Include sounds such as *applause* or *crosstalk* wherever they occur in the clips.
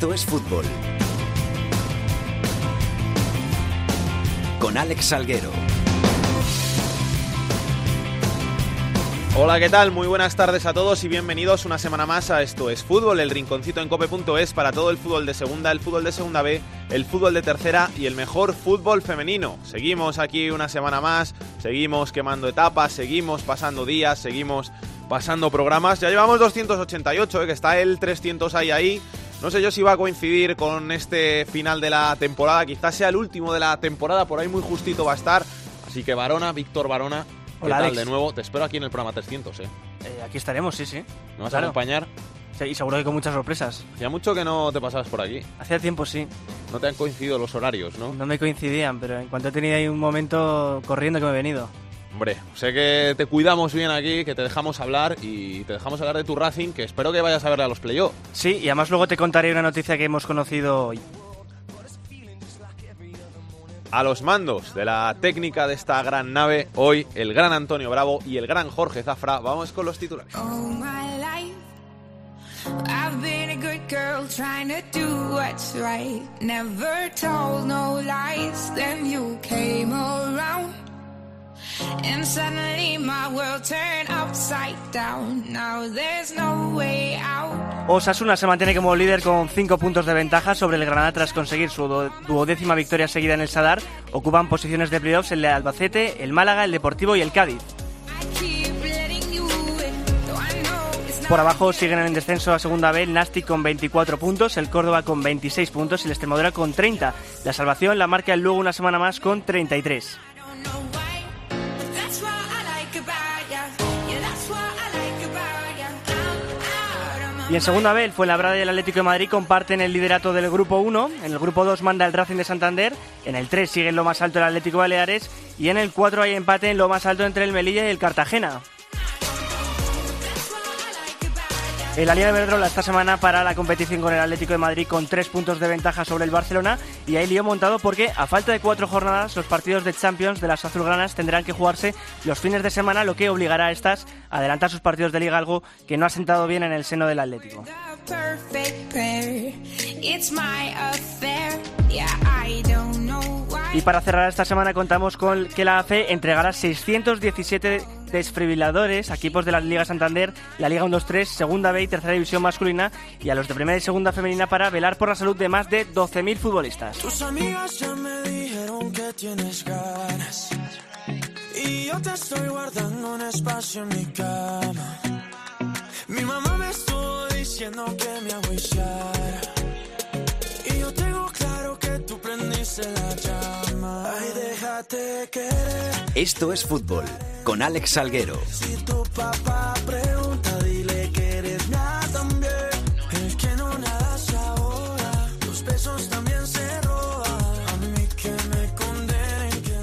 Esto es fútbol. Con Alex Salguero. Hola, ¿qué tal? Muy buenas tardes a todos y bienvenidos una semana más a Esto es Fútbol, el rinconcito en cope.es para todo el fútbol de segunda, el fútbol de segunda B, el fútbol de tercera y el mejor fútbol femenino. Seguimos aquí una semana más, seguimos quemando etapas, seguimos pasando días, seguimos pasando programas. Ya llevamos 288, ¿eh? que está el 300 ahí ahí. No sé yo si va a coincidir con este final de la temporada, quizás sea el último de la temporada, por ahí muy justito va a estar. Así que Varona, Víctor Varona, ¿qué Hola, tal Alex. de nuevo? Te espero aquí en el programa 300, ¿eh? Eh, aquí estaremos, sí, sí. ¿Me vas Claro. a acompañar? Sí, Y seguro que con muchas sorpresas. Ya mucho que no te pasabas por aquí. Hacía tiempo sí, No te han coincidido los horarios, ¿no? no me coincidían, pero en cuanto he tenido ahí un momento corriendo que me he venido. Hombre, sé que te cuidamos bien aquí, que te dejamos hablar y te dejamos hablar de tu Racing, que espero que vayas a verle a los playoffs. Sí, y además luego te contaré una noticia que hemos conocido hoy. A los mandos de la técnica de esta gran nave, hoy el gran Antonio Bravo y el gran Jorge Zafra. Vamos con los titulares. All my life, I've been a good girl trying to do what's right. Never told no lies. Then you came around, and suddenly my world turned upside down. Now there's no way out. Osasuna se mantiene como líder con 5 puntos de ventaja sobre el Granada tras conseguir su du- duodécima victoria seguida en el Sadar. Ocupan posiciones de playoffs el Albacete, el Málaga, el Deportivo y el Cádiz. Por abajo siguen en descenso a segunda B el Nastic con 24 puntos, el Córdoba con 26 puntos y el Extremadura con 30. La salvación la marca el luego una semana más con 33. Y en segunda el Fuenlabrada y el Atlético de Madrid comparten el liderato del grupo 1. En el grupo 2 manda el Racing de Santander. En el 3 sigue en lo más alto el Atlético Baleares. Y en el 4 hay empate en lo más alto entre el Melilla y el Cartagena. El Alianza Verdrola esta semana para la competición con el Atlético de Madrid con 3 puntos de ventaja sobre el Barcelona. Y hay lío montado porque a falta de 4 jornadas los partidos de Champions de las azulgranas tendrán que jugarse los fines de semana, lo que obligará a estas a adelantar sus partidos de liga, algo que no ha sentado bien en el seno del Atlético. Y para cerrar esta semana contamos con que la AFE entregará 617 desfibriladores a equipos de la Liga Santander, la Liga 1-2-3, Segunda B y Tercera División masculina y a los de Primera y Segunda femenina para velar por la salud de más de 12.000 futbolistas. Tus amigas ya me dijeron que tienes ganas. Y yo te estoy guardando un espacio en mi cama. Mi mamá me estuvo diciendo que me agüiciara. Y yo tengo claro que tú prendiste la llama. Ay, déjate querer. Esto es fútbol. Con Alex Salguero. Si tu papá pregunta,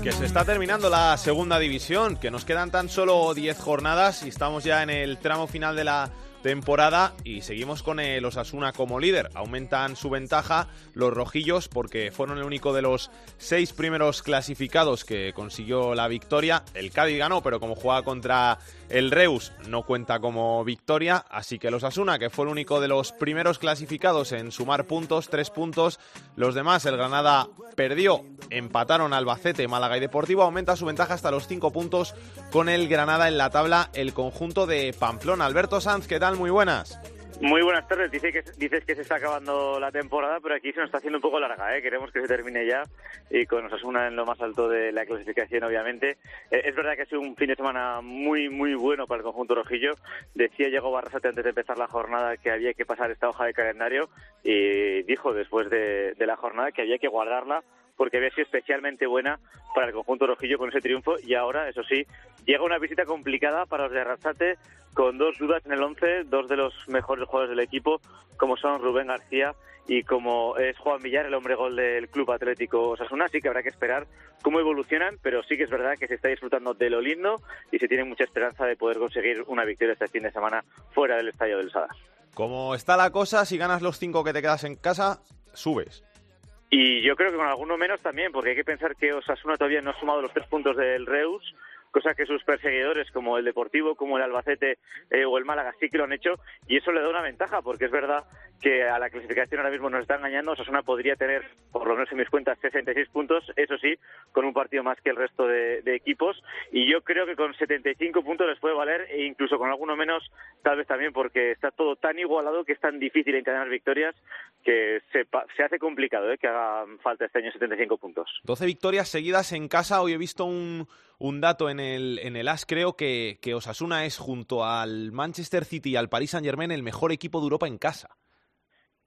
Que se está terminando la segunda división, que nos quedan tan solo 10 jornadas y estamos ya en el tramo final de la temporada y seguimos con el Osasuna como líder. Aumentan su ventaja los rojillos porque fueron el único de los seis primeros clasificados que consiguió la victoria. El Cádiz ganó, pero como jugaba contra el Reus no cuenta como victoria, así que el Osasuna, que fue el único de los primeros clasificados en sumar puntos, tres puntos, los demás, el Granada perdió, empataron Albacete, Málaga y Deportivo, aumenta su ventaja hasta los cinco puntos con el Granada en la tabla, el conjunto de Pamplona. Alberto Sanz, ¿qué tal? Muy buenas. Muy buenas tardes. Dice que, dices que se está acabando la temporada, pero aquí se nos está haciendo un poco larga. ¿eh? Queremos que se termine ya y con Osasuna en lo más alto de la clasificación, obviamente. Eh, es verdad que ha sido un fin de semana muy, muy bueno para el conjunto rojillo. Decía Diego Barrasate antes de empezar la jornada que había que pasar esta hoja de calendario y dijo después de, de la jornada que había que guardarla porque había sido especialmente buena para el conjunto rojillo con ese triunfo y ahora, eso sí, llega una visita complicada para los de Arrasate con dos dudas en el 11, dos de los mejores jugadores del equipo, como son Rubén García y como es Juan Villar, el hombre gol del Club Atlético Osasuna, así que habrá que esperar cómo evolucionan, pero sí que es verdad que se está disfrutando de lo lindo y se tiene mucha esperanza de poder conseguir una victoria este fin de semana fuera del Estadio del Sadar. Como está la cosa, si ganas los cinco que te quedas en casa, subes. Y yo creo que con alguno menos también, porque hay que pensar que Osasuna todavía no ha sumado los tres puntos del Reus, cosa que sus perseguidores como el Deportivo, como el Albacete eh, o el Málaga sí que lo han hecho y eso le da una ventaja porque es verdad que a la clasificación ahora mismo nos está engañando. Osasuna podría tener, por lo menos en mis cuentas, 66 puntos, eso sí, con un partido más que el resto de, de equipos y yo creo que con 75 puntos les puede valer e incluso con alguno menos tal vez también porque está todo tan igualado que es tan difícil encadenar victorias que se, se hace complicado ¿eh? que haga falta este año 75 puntos. 12 victorias seguidas en casa. Hoy he visto un, un dato en el, en el AS, creo que, que Osasuna es junto al Manchester City y al Paris Saint-Germain el mejor equipo de Europa en casa.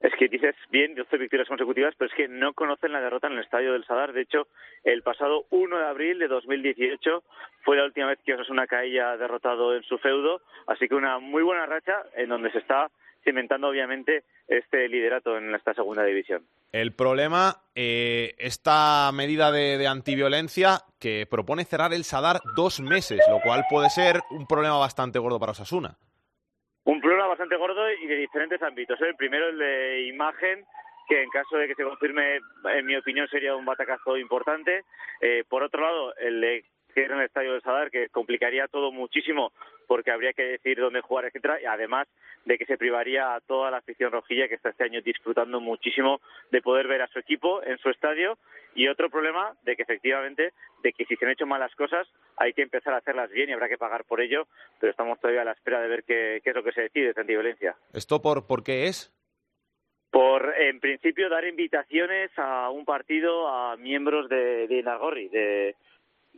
Es que dices bien 12 victorias consecutivas, pero es que no conocen la derrota en el estadio del Sadar. De hecho, el pasado 1 de abril de 2018 fue la última vez que Osasuna caía derrotado en su feudo. Así que una muy buena racha en donde se está cimentando, obviamente, este liderato en esta segunda división. El problema, eh, esta medida de, de antiviolencia que propone cerrar el Sadar dos meses, lo cual puede ser un problema bastante gordo para Osasuna. Un problema bastante gordo y de diferentes ámbitos. ¿eh? El primero, el de imagen, que en caso de que se confirme, en mi opinión, sería un batacazo importante. Eh, por otro lado, el de que en el estadio del Sadar, que complicaría todo muchísimo porque habría que decidir dónde jugar, etcétera, y además de que se privaría a toda la afición rojilla que está este año disfrutando muchísimo de poder ver a su equipo en su estadio y otro problema de que efectivamente de que si se han hecho malas cosas hay que empezar a hacerlas bien y habrá que pagar por ello, pero estamos todavía a la espera de ver qué, qué es lo que se decide de antiviolencia. ¿Esto por, por qué es? Por, en principio, dar invitaciones a un partido a miembros de, de Inargorri, de,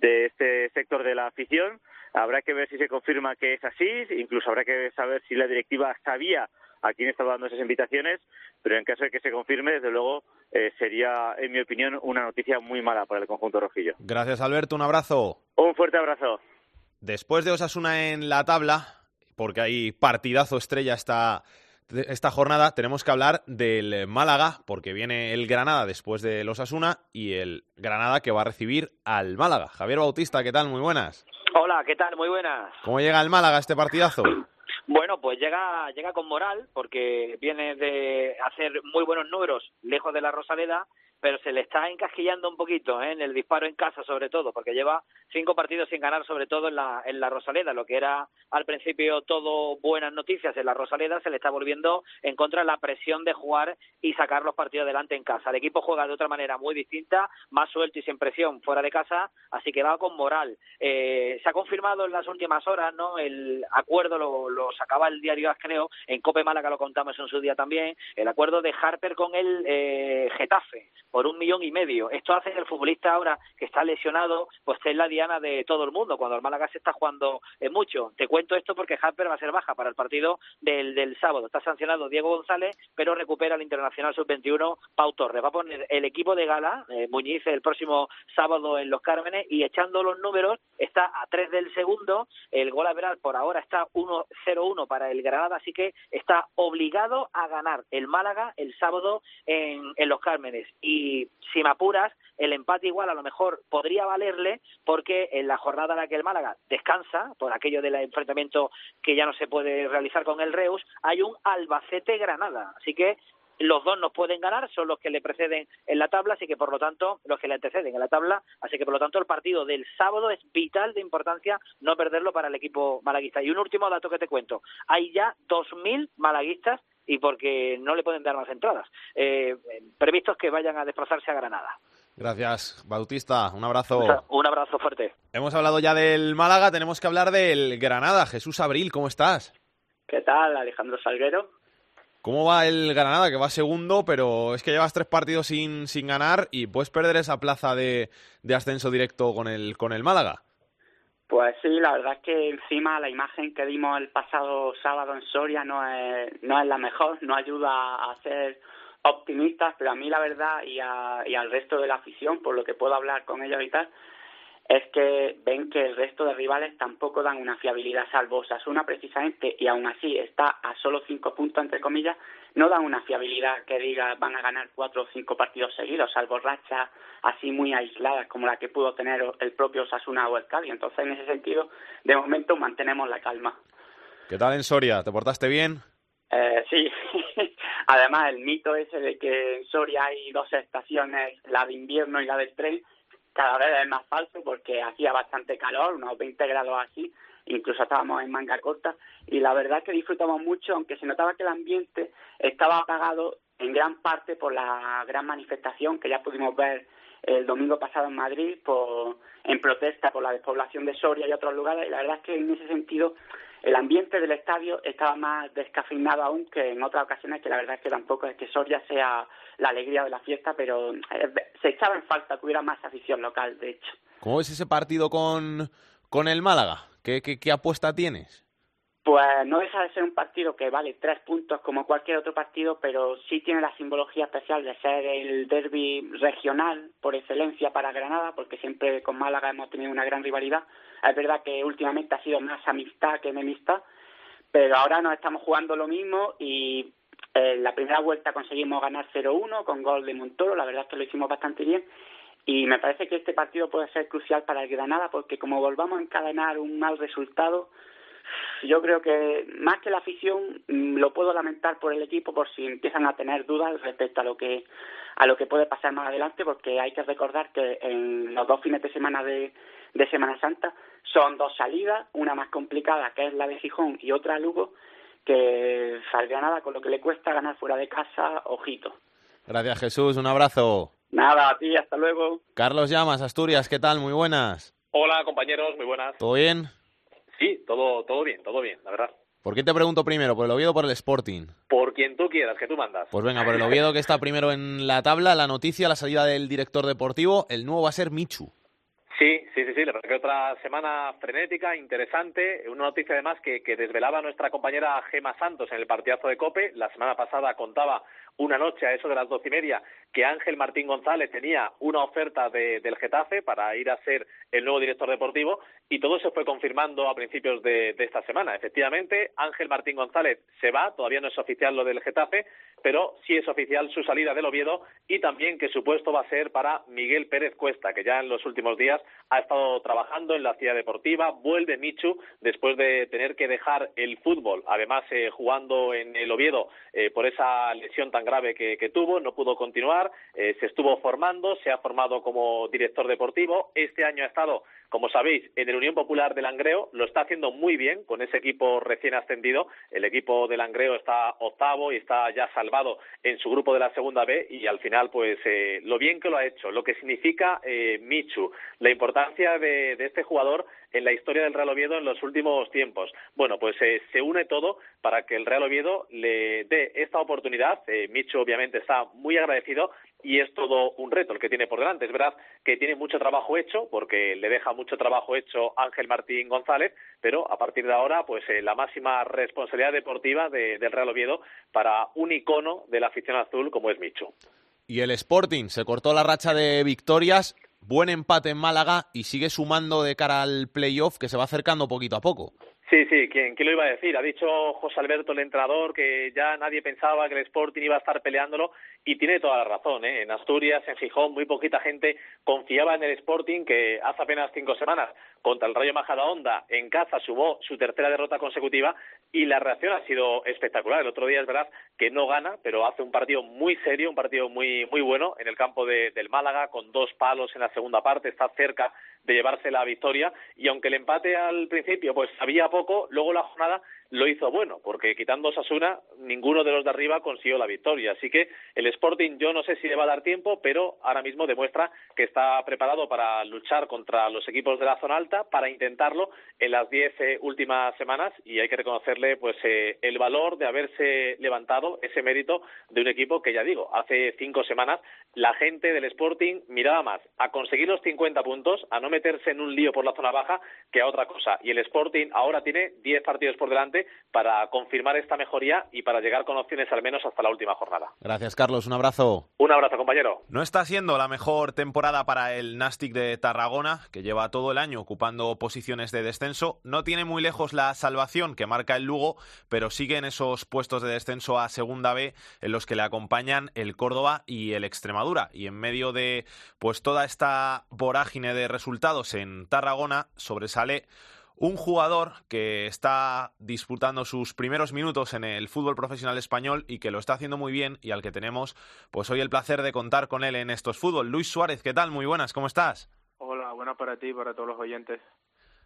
de este sector de la afición. Habrá que ver si se confirma que es así, incluso habrá que saber si la directiva sabía a quién estaba dando esas invitaciones, pero en caso de que se confirme, desde luego, eh, sería, en mi opinión, una noticia muy mala para el conjunto rojillo. Gracias, Alberto. Un abrazo. Un fuerte abrazo. Después de Osasuna en la tabla, porque hay partidazo estrella esta, esta jornada, tenemos que hablar del Málaga, porque viene el Granada después del Osasuna y el Granada que va a recibir al Málaga. Javier Bautista, ¿qué tal? Muy buenas. Hola, ¿qué tal? Muy buenas. ¿Cómo llega el Málaga a este partidazo? *clears throat* Bueno, pues llega, llega con moral porque viene de hacer muy buenos números lejos de la Rosaleda, pero se le está encasquillando un poquito ¿eh? en el disparo en casa sobre todo, porque lleva cinco partidos sin ganar sobre todo en la, en la Rosaleda, lo que era al principio todo buenas noticias en la Rosaleda, se le está volviendo en contra la presión de jugar y sacar los partidos adelante en casa. El equipo juega de otra manera muy distinta, más suelto y sin presión fuera de casa, así que va con moral. Eh, se ha confirmado en las últimas horas, ¿no? El acuerdo lo, lo sacaba el diario creo, en Cope Málaga lo contamos en su día también, el acuerdo de Harper con el eh, Getafe por un millón y medio. Esto hace que el futbolista ahora que está lesionado, pues en la diana de todo el mundo, cuando el Málaga se está jugando eh, mucho. Te cuento esto porque Harper va a ser baja para el partido del, del sábado. Está sancionado Diego González, pero recupera el internacional sub-21 Pau Torres. Va a poner el equipo de gala, eh, Muñiz, el próximo sábado en Los Cármenes, y echando los números, está a 3 del segundo. El gol a veral por ahora está 1-0-1 para el Granada, así que está obligado a ganar el Málaga el sábado en, en Los Cármenes. Y si me apuras, el empate igual a lo mejor podría valerle porque en la jornada en la que el Málaga descansa, por aquello del enfrentamiento que ya no se puede realizar con el Reus, hay un Albacete-Granada. Así que los dos nos pueden ganar, son los que le preceden en la tabla, así que por lo tanto, los que le anteceden en la tabla, así que por lo tanto el partido del sábado es vital de importancia no perderlo para el equipo malaguista. Y un último dato que te cuento, hay ya 2.000 malaguistas y porque no le pueden dar más entradas, eh, previstos que vayan a desplazarse a Granada. Gracias, Bautista. Un abrazo. Un abrazo fuerte. Hemos hablado ya del Málaga, tenemos que hablar del Granada. Jesús Abril, ¿cómo estás? ¿Qué tal, Alejandro Salguero? ¿Cómo va el Granada? Que va segundo, pero es que llevas tres partidos sin, sin ganar y puedes perder esa plaza de, de ascenso directo con el, con el Málaga. Pues sí, la verdad es que encima la imagen que dimos el pasado sábado en Soria no es, no es la mejor, no ayuda a ser optimistas, pero a mí la verdad y, a, y al resto de la afición, por lo que puedo hablar con ellos y tal, es que ven que el resto de rivales tampoco dan una fiabilidad, salvo Osasuna precisamente, y aún así está a solo cinco puntos, entre comillas, no dan una fiabilidad que diga van a ganar cuatro o cinco partidos seguidos, salvo rachas así muy aisladas como la que pudo tener el propio Osasuna o el Cádiz. Entonces, en ese sentido, de momento mantenemos la calma. ¿Qué tal en Soria? ¿Te portaste bien? Eh, sí, *laughs* además el mito ese de que en Soria hay dos estaciones, la de invierno y la del tren, cada vez es más falso porque hacía bastante calor, unos 20 grados así, incluso estábamos en manga corta y la verdad es que disfrutamos mucho, aunque se notaba que el ambiente estaba apagado en gran parte por la gran manifestación que ya pudimos ver el domingo pasado en Madrid por, en protesta por la despoblación de Soria y otros lugares y la verdad es que en ese sentido el ambiente del estadio estaba más descafeinado aún que en otras ocasiones que la verdad es que tampoco es que Soria sea la alegría de la fiesta pero eh, se echaba en falta que hubiera más afición local de hecho. ¿Cómo ves ese partido con, con el Málaga? ¿Qué, qué, qué apuesta tienes? Pues no deja de ser un partido que vale tres puntos como cualquier otro partido, pero sí tiene la simbología especial de ser el derby regional por excelencia para Granada, porque siempre con Málaga hemos tenido una gran rivalidad. Es verdad que últimamente ha sido más amistad que enemistad, pero ahora nos estamos jugando lo mismo y en la primera vuelta conseguimos ganar 0-1 con gol de Montoro, la verdad es que lo hicimos bastante bien. Y me parece que este partido puede ser crucial para el Granada porque como volvamos a encadenar un mal resultado, yo creo que más que la afición mm, lo puedo lamentar por el equipo por si empiezan a tener dudas respecto a lo que a lo que puede pasar más adelante porque hay que recordar que en los dos fines de semana de, de Semana Santa son dos salidas, una más complicada que es la de Gijón y otra Lugo que salga nada con lo que le cuesta ganar fuera de casa, ojito. Gracias Jesús, un abrazo. Nada, a ti, hasta luego. Carlos Llamas, Asturias, ¿qué tal? Muy buenas. Hola compañeros, muy buenas. ¿Todo bien? Sí, todo, todo bien, todo bien, la verdad. ¿Por qué te pregunto primero? ¿Por el Oviedo o por el Sporting? Por quien tú quieras, que tú mandas. Pues venga, por el Oviedo que está primero en la tabla, la noticia, la salida del director deportivo, el nuevo va a ser Michu. Sí, sí, sí, sí, la verdad que otra semana frenética, interesante, una noticia además que, que desvelaba nuestra compañera Gema Santos en el partidazo de COPE, la semana pasada contaba una noche a eso de las doce y media que Ángel Martín González tenía una oferta de, del Getafe para ir a ser el nuevo director deportivo y todo se fue confirmando a principios de, de, esta semana. Efectivamente, Ángel Martín González se va, todavía no es oficial lo del Getafe, pero sí es oficial su salida del Oviedo y también que su puesto va a ser para Miguel Pérez Cuesta, que ya en los últimos días ha estado trabajando en la ciudad deportiva, vuelve Michu después de tener que dejar el fútbol, además eh, jugando en el Oviedo eh, por esa lesión tan grave que, que tuvo, no pudo continuar, eh, se estuvo formando, se ha formado como director deportivo, este año ha estado como sabéis, en el Unión Popular de Langreo lo está haciendo muy bien con ese equipo recién ascendido. El equipo de Langreo está octavo y está ya salvado en su grupo de la segunda B y al final, pues, eh, lo bien que lo ha hecho, lo que significa eh, Michu, la importancia de, de este jugador en la historia del Real Oviedo en los últimos tiempos. Bueno, pues eh, se une todo para que el Real Oviedo le dé esta oportunidad. Eh, Micho obviamente está muy agradecido y es todo un reto el que tiene por delante. Es verdad que tiene mucho trabajo hecho porque le deja mucho trabajo hecho Ángel Martín González, pero a partir de ahora, pues eh, la máxima responsabilidad deportiva de, del Real Oviedo para un icono de la afición azul como es Micho. Y el Sporting se cortó la racha de victorias buen empate en Málaga y sigue sumando de cara al playoff que se va acercando poquito a poco. Sí, sí, ¿quién, ¿quién, lo iba a decir? Ha dicho José Alberto, el entrenador, que ya nadie pensaba que el Sporting iba a estar peleándolo y tiene toda la razón. ¿eh? En Asturias, en Gijón, muy poquita gente confiaba en el Sporting que hace apenas cinco semanas contra el Rayo Majadahonda en casa sumó su tercera derrota consecutiva y la reacción ha sido espectacular. El otro día es verdad que no gana, pero hace un partido muy serio, un partido muy muy bueno en el campo de, del Málaga con dos palos en la segunda parte, está cerca de llevarse la victoria y aunque el empate al principio pues había poco, luego la jornada lo hizo bueno, porque quitando Sasuna, ninguno de los de arriba consiguió la victoria. Así que el Sporting, yo no sé si le va a dar tiempo, pero ahora mismo demuestra que está preparado para luchar contra los equipos de la zona alta, para intentarlo en las diez eh, últimas semanas, y hay que reconocerle pues eh, el valor de haberse levantado ese mérito de un equipo que, ya digo, hace cinco semanas la gente del Sporting miraba más a conseguir los 50 puntos, a no meterse en un lío por la zona baja, que a otra cosa. Y el Sporting ahora tiene 10 partidos por delante para confirmar esta mejoría y para llegar con opciones al menos hasta la última jornada. Gracias, Carlos. Un abrazo. Un abrazo, compañero. No está siendo la mejor temporada para el Nastic de Tarragona, que lleva todo el año ocupando posiciones de descenso. No tiene muy lejos la salvación que marca el Lugo, pero sigue en esos puestos de descenso a Segunda B en los que le acompañan el Córdoba y el Extremadura. Y en medio de pues toda esta vorágine de resultados en Tarragona sobresale un jugador que está disputando sus primeros minutos en el fútbol profesional español y que lo está haciendo muy bien y al que tenemos pues hoy el placer de contar con él en estos fútbol. Luis Suárez, ¿qué tal? Muy buenas, ¿cómo estás? Hola, buenas para ti y para todos los oyentes.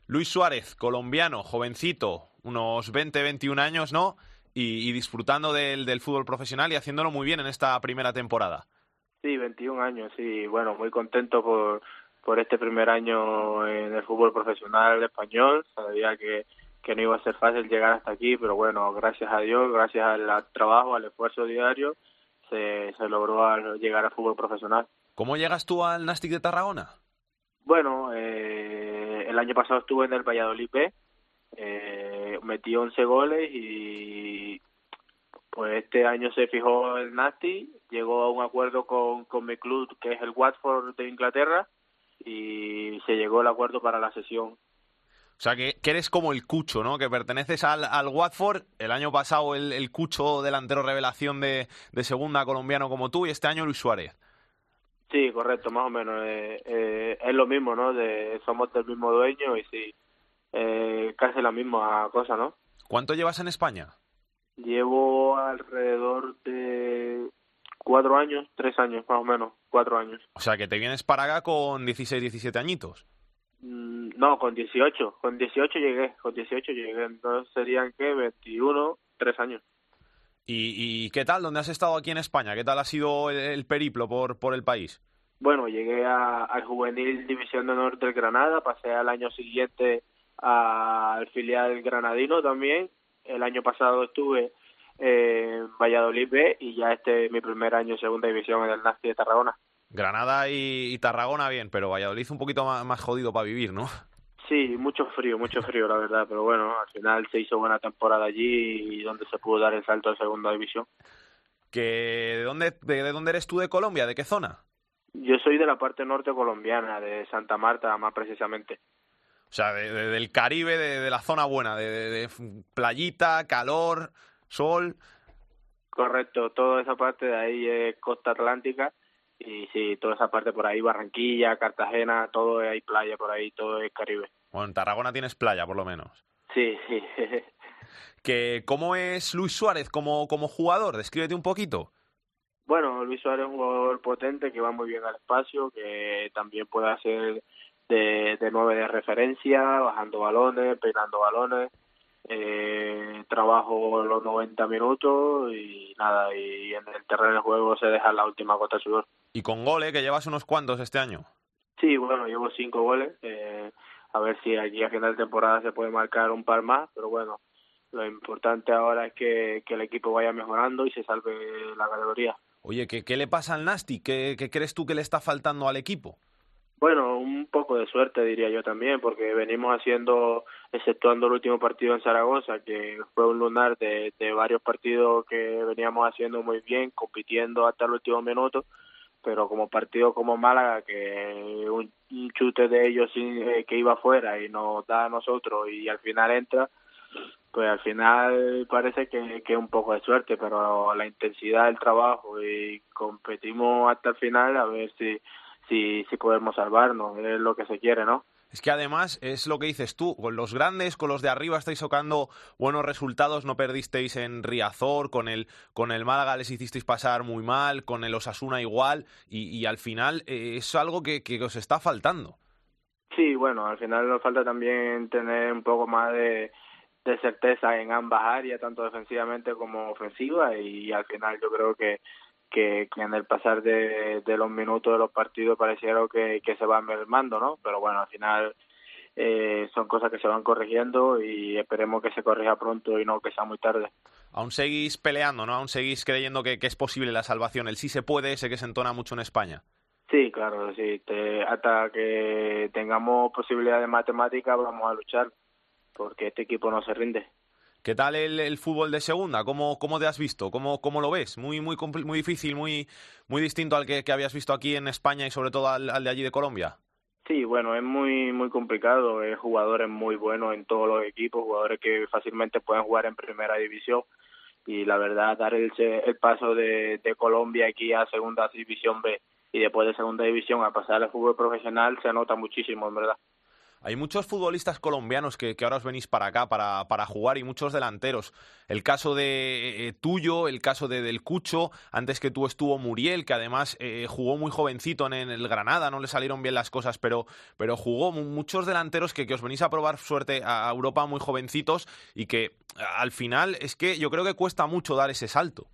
Luis Suárez, colombiano, jovencito, unos 20, 21 años, ¿no? Y, y disfrutando del, del fútbol profesional y haciéndolo muy bien en esta primera temporada. Sí, 21 años, sí. Bueno, muy contento por, por este primer año en el fútbol profesional español. Sabía que, que no iba a ser fácil llegar hasta aquí, pero bueno, gracias a Dios, gracias al trabajo, al esfuerzo diario, se, se logró al llegar al fútbol profesional. ¿Cómo llegas tú al Nastic de Tarragona? Bueno, eh, el año pasado estuve en el Valladolid B, eh, metí 11 goles y pues este año se fijó el Nasty, llegó a un acuerdo con, con mi club que es el Watford de Inglaterra y se llegó al acuerdo para la sesión. O sea, que, que eres como el Cucho, ¿no? Que perteneces al, al Watford. El año pasado el, el Cucho delantero revelación de, de segunda colombiano como tú y este año Luis Suárez. Sí, correcto, más o menos. Eh, eh, es lo mismo, ¿no? De, somos del mismo dueño y sí, eh, casi la misma cosa, ¿no? ¿Cuánto llevas en España? Llevo alrededor de cuatro años, tres años más o menos, cuatro años. O sea, que te vienes para acá con 16, 17 añitos. Mm, No, con 18, con 18 llegué, con 18 llegué, entonces serían que 21, tres años. ¿Y, ¿Y qué tal? ¿Dónde has estado aquí en España? ¿Qué tal ha sido el, el periplo por, por el país? Bueno, llegué a, al juvenil División de Honor del Granada, pasé al año siguiente al filial granadino también. El año pasado estuve en Valladolid B y ya este es mi primer año en segunda división en el Nasti de Tarragona. Granada y, y Tarragona bien, pero Valladolid un poquito más, más jodido para vivir, ¿no? Sí, mucho frío, mucho frío la verdad, pero bueno, al final se hizo buena temporada allí y donde se pudo dar el salto a segunda división. Que, ¿de, dónde, de, ¿De dónde eres tú de Colombia? ¿De qué zona? Yo soy de la parte norte colombiana, de Santa Marta más precisamente. O sea, de, de- del Caribe, de, de la zona buena, de playita, calor, sol. Correcto, toda esa parte de ahí es costa atlántica y sí, toda esa parte por ahí, Barranquilla, Cartagena, todo hay playa por ahí, todo es Caribe. Bueno, en Tarragona tienes playa, por lo menos. Sí, sí. *laughs* Que, ¿Cómo es Luis Suárez como, como jugador? Descríbete un poquito. Bueno, Luis Suárez es un jugador potente que va muy bien al espacio, que también puede hacer de, de nueve de referencia, bajando balones, peinando balones. Eh, trabajo los 90 minutos y nada, y en el terreno de juego se deja la última gota de sudor. Y con goles, que llevas unos cuantos este año. Sí, bueno, llevo cinco goles. Eh, a ver si aquí a final de temporada se puede marcar un par más, pero bueno, lo importante ahora es que, que el equipo vaya mejorando y se salve la categoría. Oye, ¿qué, qué le pasa al Nasty? ¿Qué, ¿Qué crees tú que le está faltando al equipo? Bueno, un poco de suerte diría yo también, porque venimos haciendo, exceptuando el último partido en Zaragoza, que fue un lunar de, de varios partidos que veníamos haciendo muy bien, compitiendo hasta el último minuto, pero como partido como Málaga, que un, un chute de ellos sin- eh, que iba afuera y nos da a nosotros y al final entra, pues al final parece que, que un poco de suerte, pero la intensidad del trabajo y competimos hasta el final a ver si si, si podemos salvarnos, es lo que se quiere, ¿no? Es que además es lo que dices tú, con los grandes, con los de arriba estáis sacando buenos resultados, no perdisteis en Riazor, con el, con el Málaga les hicisteis pasar muy mal, con el Osasuna igual, y, y al final eh, es algo que, que os está faltando. Sí, bueno, al final nos falta también tener un poco más de, de certeza en ambas áreas, tanto defensivamente como ofensiva, y al final yo creo que, que, que en el pasar de, de los minutos de los partidos pareciera que, que se van mermando, ¿no? Pero bueno, al final eh, son cosas que se van corrigiendo y esperemos que se corrija pronto y no que sea muy tarde. Aún seguís peleando, ¿no? Aún seguís creyendo que, que es posible la salvación. El sí se puede, ese que se entona mucho en España. Sí, claro, sí. Te- hasta que tengamos posibilidad de matemática vamos a luchar porque este equipo no se rinde. ¿Qué tal el, fútbol de segunda? ¿Cómo, cómo te has visto? ¿Cómo, cómo lo ves? Muy, muy, muy difícil, muy, muy distinto al que, que habías visto aquí en España y sobre todo al, de allí de Colombia. Sí, bueno, es muy muy complicado. Hay jugadores muy buenos en todos los equipos, jugadores que fácilmente pueden jugar en primera división. Y la verdad, dar el, el paso de, de Colombia aquí a segunda división B y después de segunda división a pasar al fútbol profesional se nota muchísimo, en verdad. Hay muchos futbolistas colombianos que, ahora os venís para acá para, jugar y muchos delanteros. El caso de eh, tuyo, el caso de Del Cucho, antes que tú estuvo Muriel, que además eh, jugó muy jovencito en, el Granada, no le salieron bien las cosas, pero, pero jugó muchos delanteros que os venís a probar suerte a Europa muy jovencitos y que al final es que yo creo que cuesta mucho dar ese salto.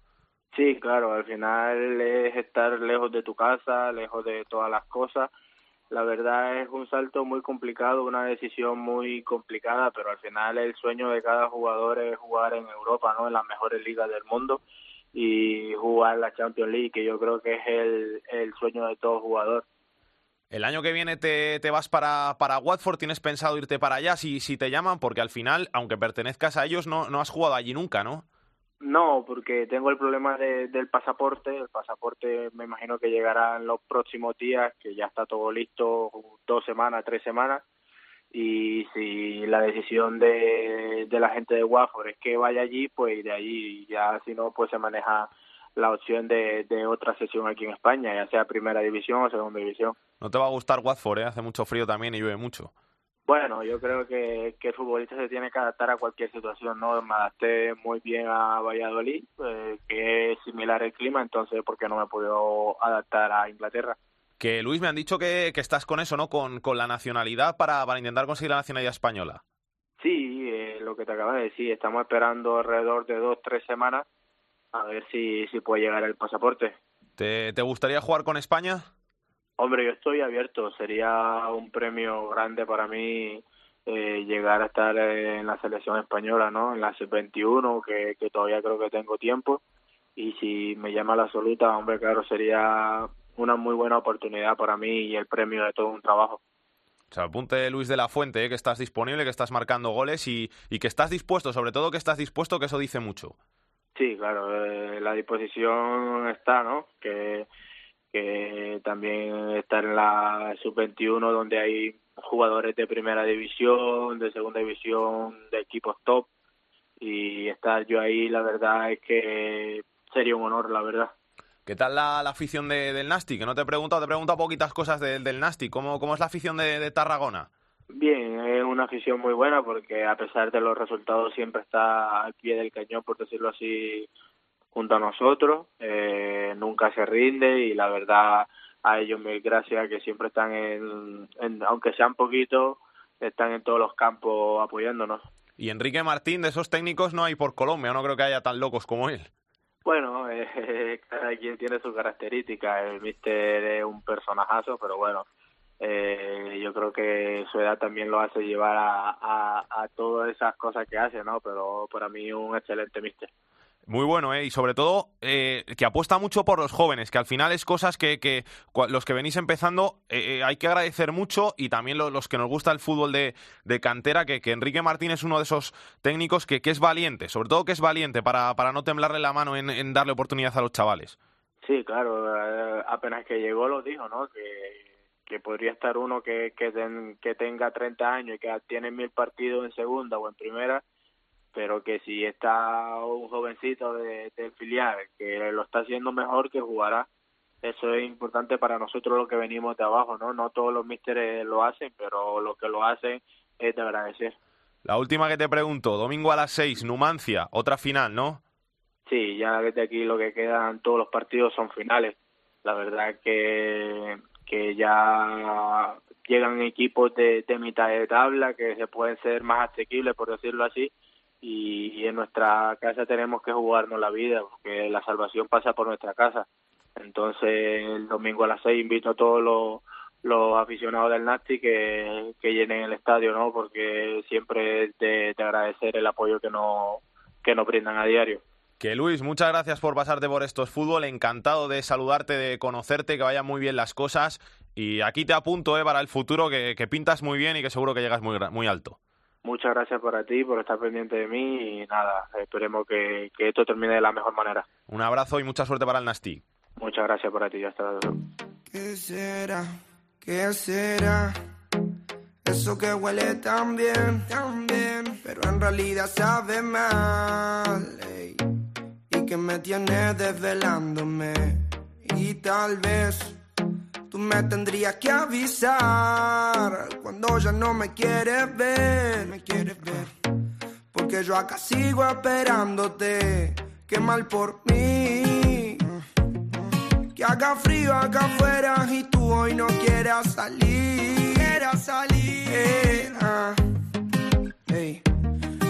Sí, claro, al final es estar lejos de tu casa, lejos de todas las cosas la verdad es un salto muy complicado, una decisión muy complicada, pero al final el sueño de cada jugador es jugar en Europa, ¿no? En las mejores ligas del mundo y jugar la Champions League, que yo creo que es el, el sueño de todo jugador. El año que viene te, te vas para, para, Watford, ¿tienes pensado irte para allá si, si te llaman? Porque al final, aunque pertenezcas a ellos, no, no has jugado allí nunca, ¿no? No, porque tengo el problema de, del pasaporte. El pasaporte me imagino que llegará en los próximos días, que ya está todo listo, dos semanas, tres semanas. Y si la decisión de, de la gente de Watford es que vaya allí, pues de allí ya si no, pues se maneja la opción de, de otra sesión aquí en España, ya sea primera división o segunda división. No te va a gustar Watford, ¿eh? hace mucho frío también y llueve mucho. Bueno, yo creo que, que el futbolista se tiene que adaptar a cualquier situación, ¿no? Me adapté muy bien a Valladolid, eh, que es similar el clima, entonces, ¿por qué no me puedo adaptar a Inglaterra? Que Luis, me han dicho que, que estás con eso, ¿no? Con, con la nacionalidad para, para intentar conseguir la nacionalidad española. Sí, eh, lo que te acabas de decir, estamos esperando alrededor de dos, tres semanas a ver si, si puede llegar el pasaporte. ¿Te, ¿Te gustaría jugar con España? Hombre, yo estoy abierto. Sería un premio grande para mí eh, llegar a estar en la selección española, ¿no? En la sub-21, que, que todavía creo que tengo tiempo. Y si me llama la absoluta, hombre, claro, sería una muy buena oportunidad para mí y el premio de todo un trabajo. O sea, apunte Luis de la Fuente, ¿eh? que estás disponible, que estás marcando goles y, y, que estás dispuesto, sobre todo que estás dispuesto, que eso dice mucho. Sí, claro, eh, la disposición está, ¿no? Que que también estar en la sub-21 donde hay jugadores de primera división, de segunda división, de equipos top y estar yo ahí la verdad es que sería un honor, la verdad. ¿Qué tal la, afición de, del Nasti? Que no te he preguntado, te he preguntado poquitas cosas del Nasti. ¿Cómo, ¿Cómo es la afición de, de Tarragona? Bien, es una afición muy buena porque a pesar de los resultados siempre está al pie del cañón, por decirlo así, junto a nosotros, eh, nunca se rinde y la verdad a ellos mil gracias que siempre están en, en, aunque sean poquitos, están en todos los campos apoyándonos. Y Enrique Martín, de esos técnicos no hay por Colombia, no creo que haya tan locos como él. Bueno, eh, *laughs* cada quien tiene sus características, el míster es un personajazo, pero bueno, eh, yo creo que su edad también lo hace llevar a, a, a todas esas cosas que hace, ¿no? Pero para mí un excelente míster. Muy bueno, ¿eh? Y sobre todo eh, que apuesta mucho por los jóvenes, que al final es cosas que, que los que venís empezando eh, eh, hay que agradecer mucho y también los que nos gusta el fútbol de, de cantera, que, que, Enrique Martín es uno de esos técnicos que, que, es valiente, sobre todo que es valiente para, para no temblarle la mano en, darle oportunidad a los chavales. Sí, claro, apenas que llegó lo dijo, ¿no? Que, que podría estar uno que, que, que tenga 30 años y que tiene mil partidos en segunda o en primera pero que si está un jovencito de, del filial que lo está haciendo mejor que jugará. Eso es importante para nosotros los que venimos de abajo no no todos los místeres lo hacen pero los que lo hacen es de agradecer. La última que te pregunto domingo a las seis Numancia otra final no sí ya desde aquí lo que quedan todos los partidos son finales. La verdad que que ya llegan equipos de, de mitad de tabla que se pueden ser más asequibles por decirlo así y en nuestra casa tenemos que jugarnos la vida porque la salvación pasa por nuestra casa. Entonces el domingo a las seis invito a todos los, los aficionados del Nasti que, que llenen el estadio, ¿no? Porque siempre es de, de agradecer el apoyo que nos, que nos brindan a diario. Que Luis, muchas gracias por pasarte por estos fútbol, encantado de saludarte, de conocerte, que vayan muy bien las cosas y aquí te apunto eh, para el futuro que, que pintas muy bien y que seguro que llegas muy, muy alto muchas gracias para ti, por estar pendiente de mí y nada, esperemos que, que esto termine de la mejor manera. Un abrazo y mucha suerte para el Nasti. Muchas gracias para ti, hasta luego. ¿Qué será? ¿Qué será? Eso que huele tan bien, tan bien, pero en realidad sabe mal. Ey. Y que me tiene desvelándome. Y tal vez Tú me tendrías que avisar cuando ya no me quieres ver, me quieres ver. Porque yo acá sigo esperándote, qué mal por mí. Que haga frío acá afuera y tú hoy no quieras salir. Quieras salir. Eh,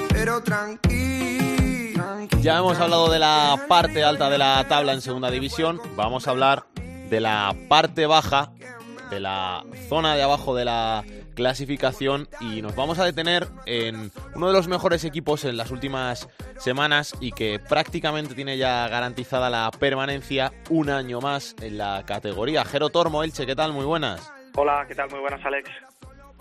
Pero tranquilo. Ya hemos hablado de la parte alta de la tabla en segunda división. Vamos a hablar de la parte baja, de la zona de abajo de la clasificación y nos vamos a detener en uno de los mejores equipos en las últimas semanas y que prácticamente tiene ya garantizada la permanencia un año más en la categoría. Jero Tormo, Elche, ¿qué tal? Muy buenas. Hola, ¿qué tal? Muy buenas, Alex.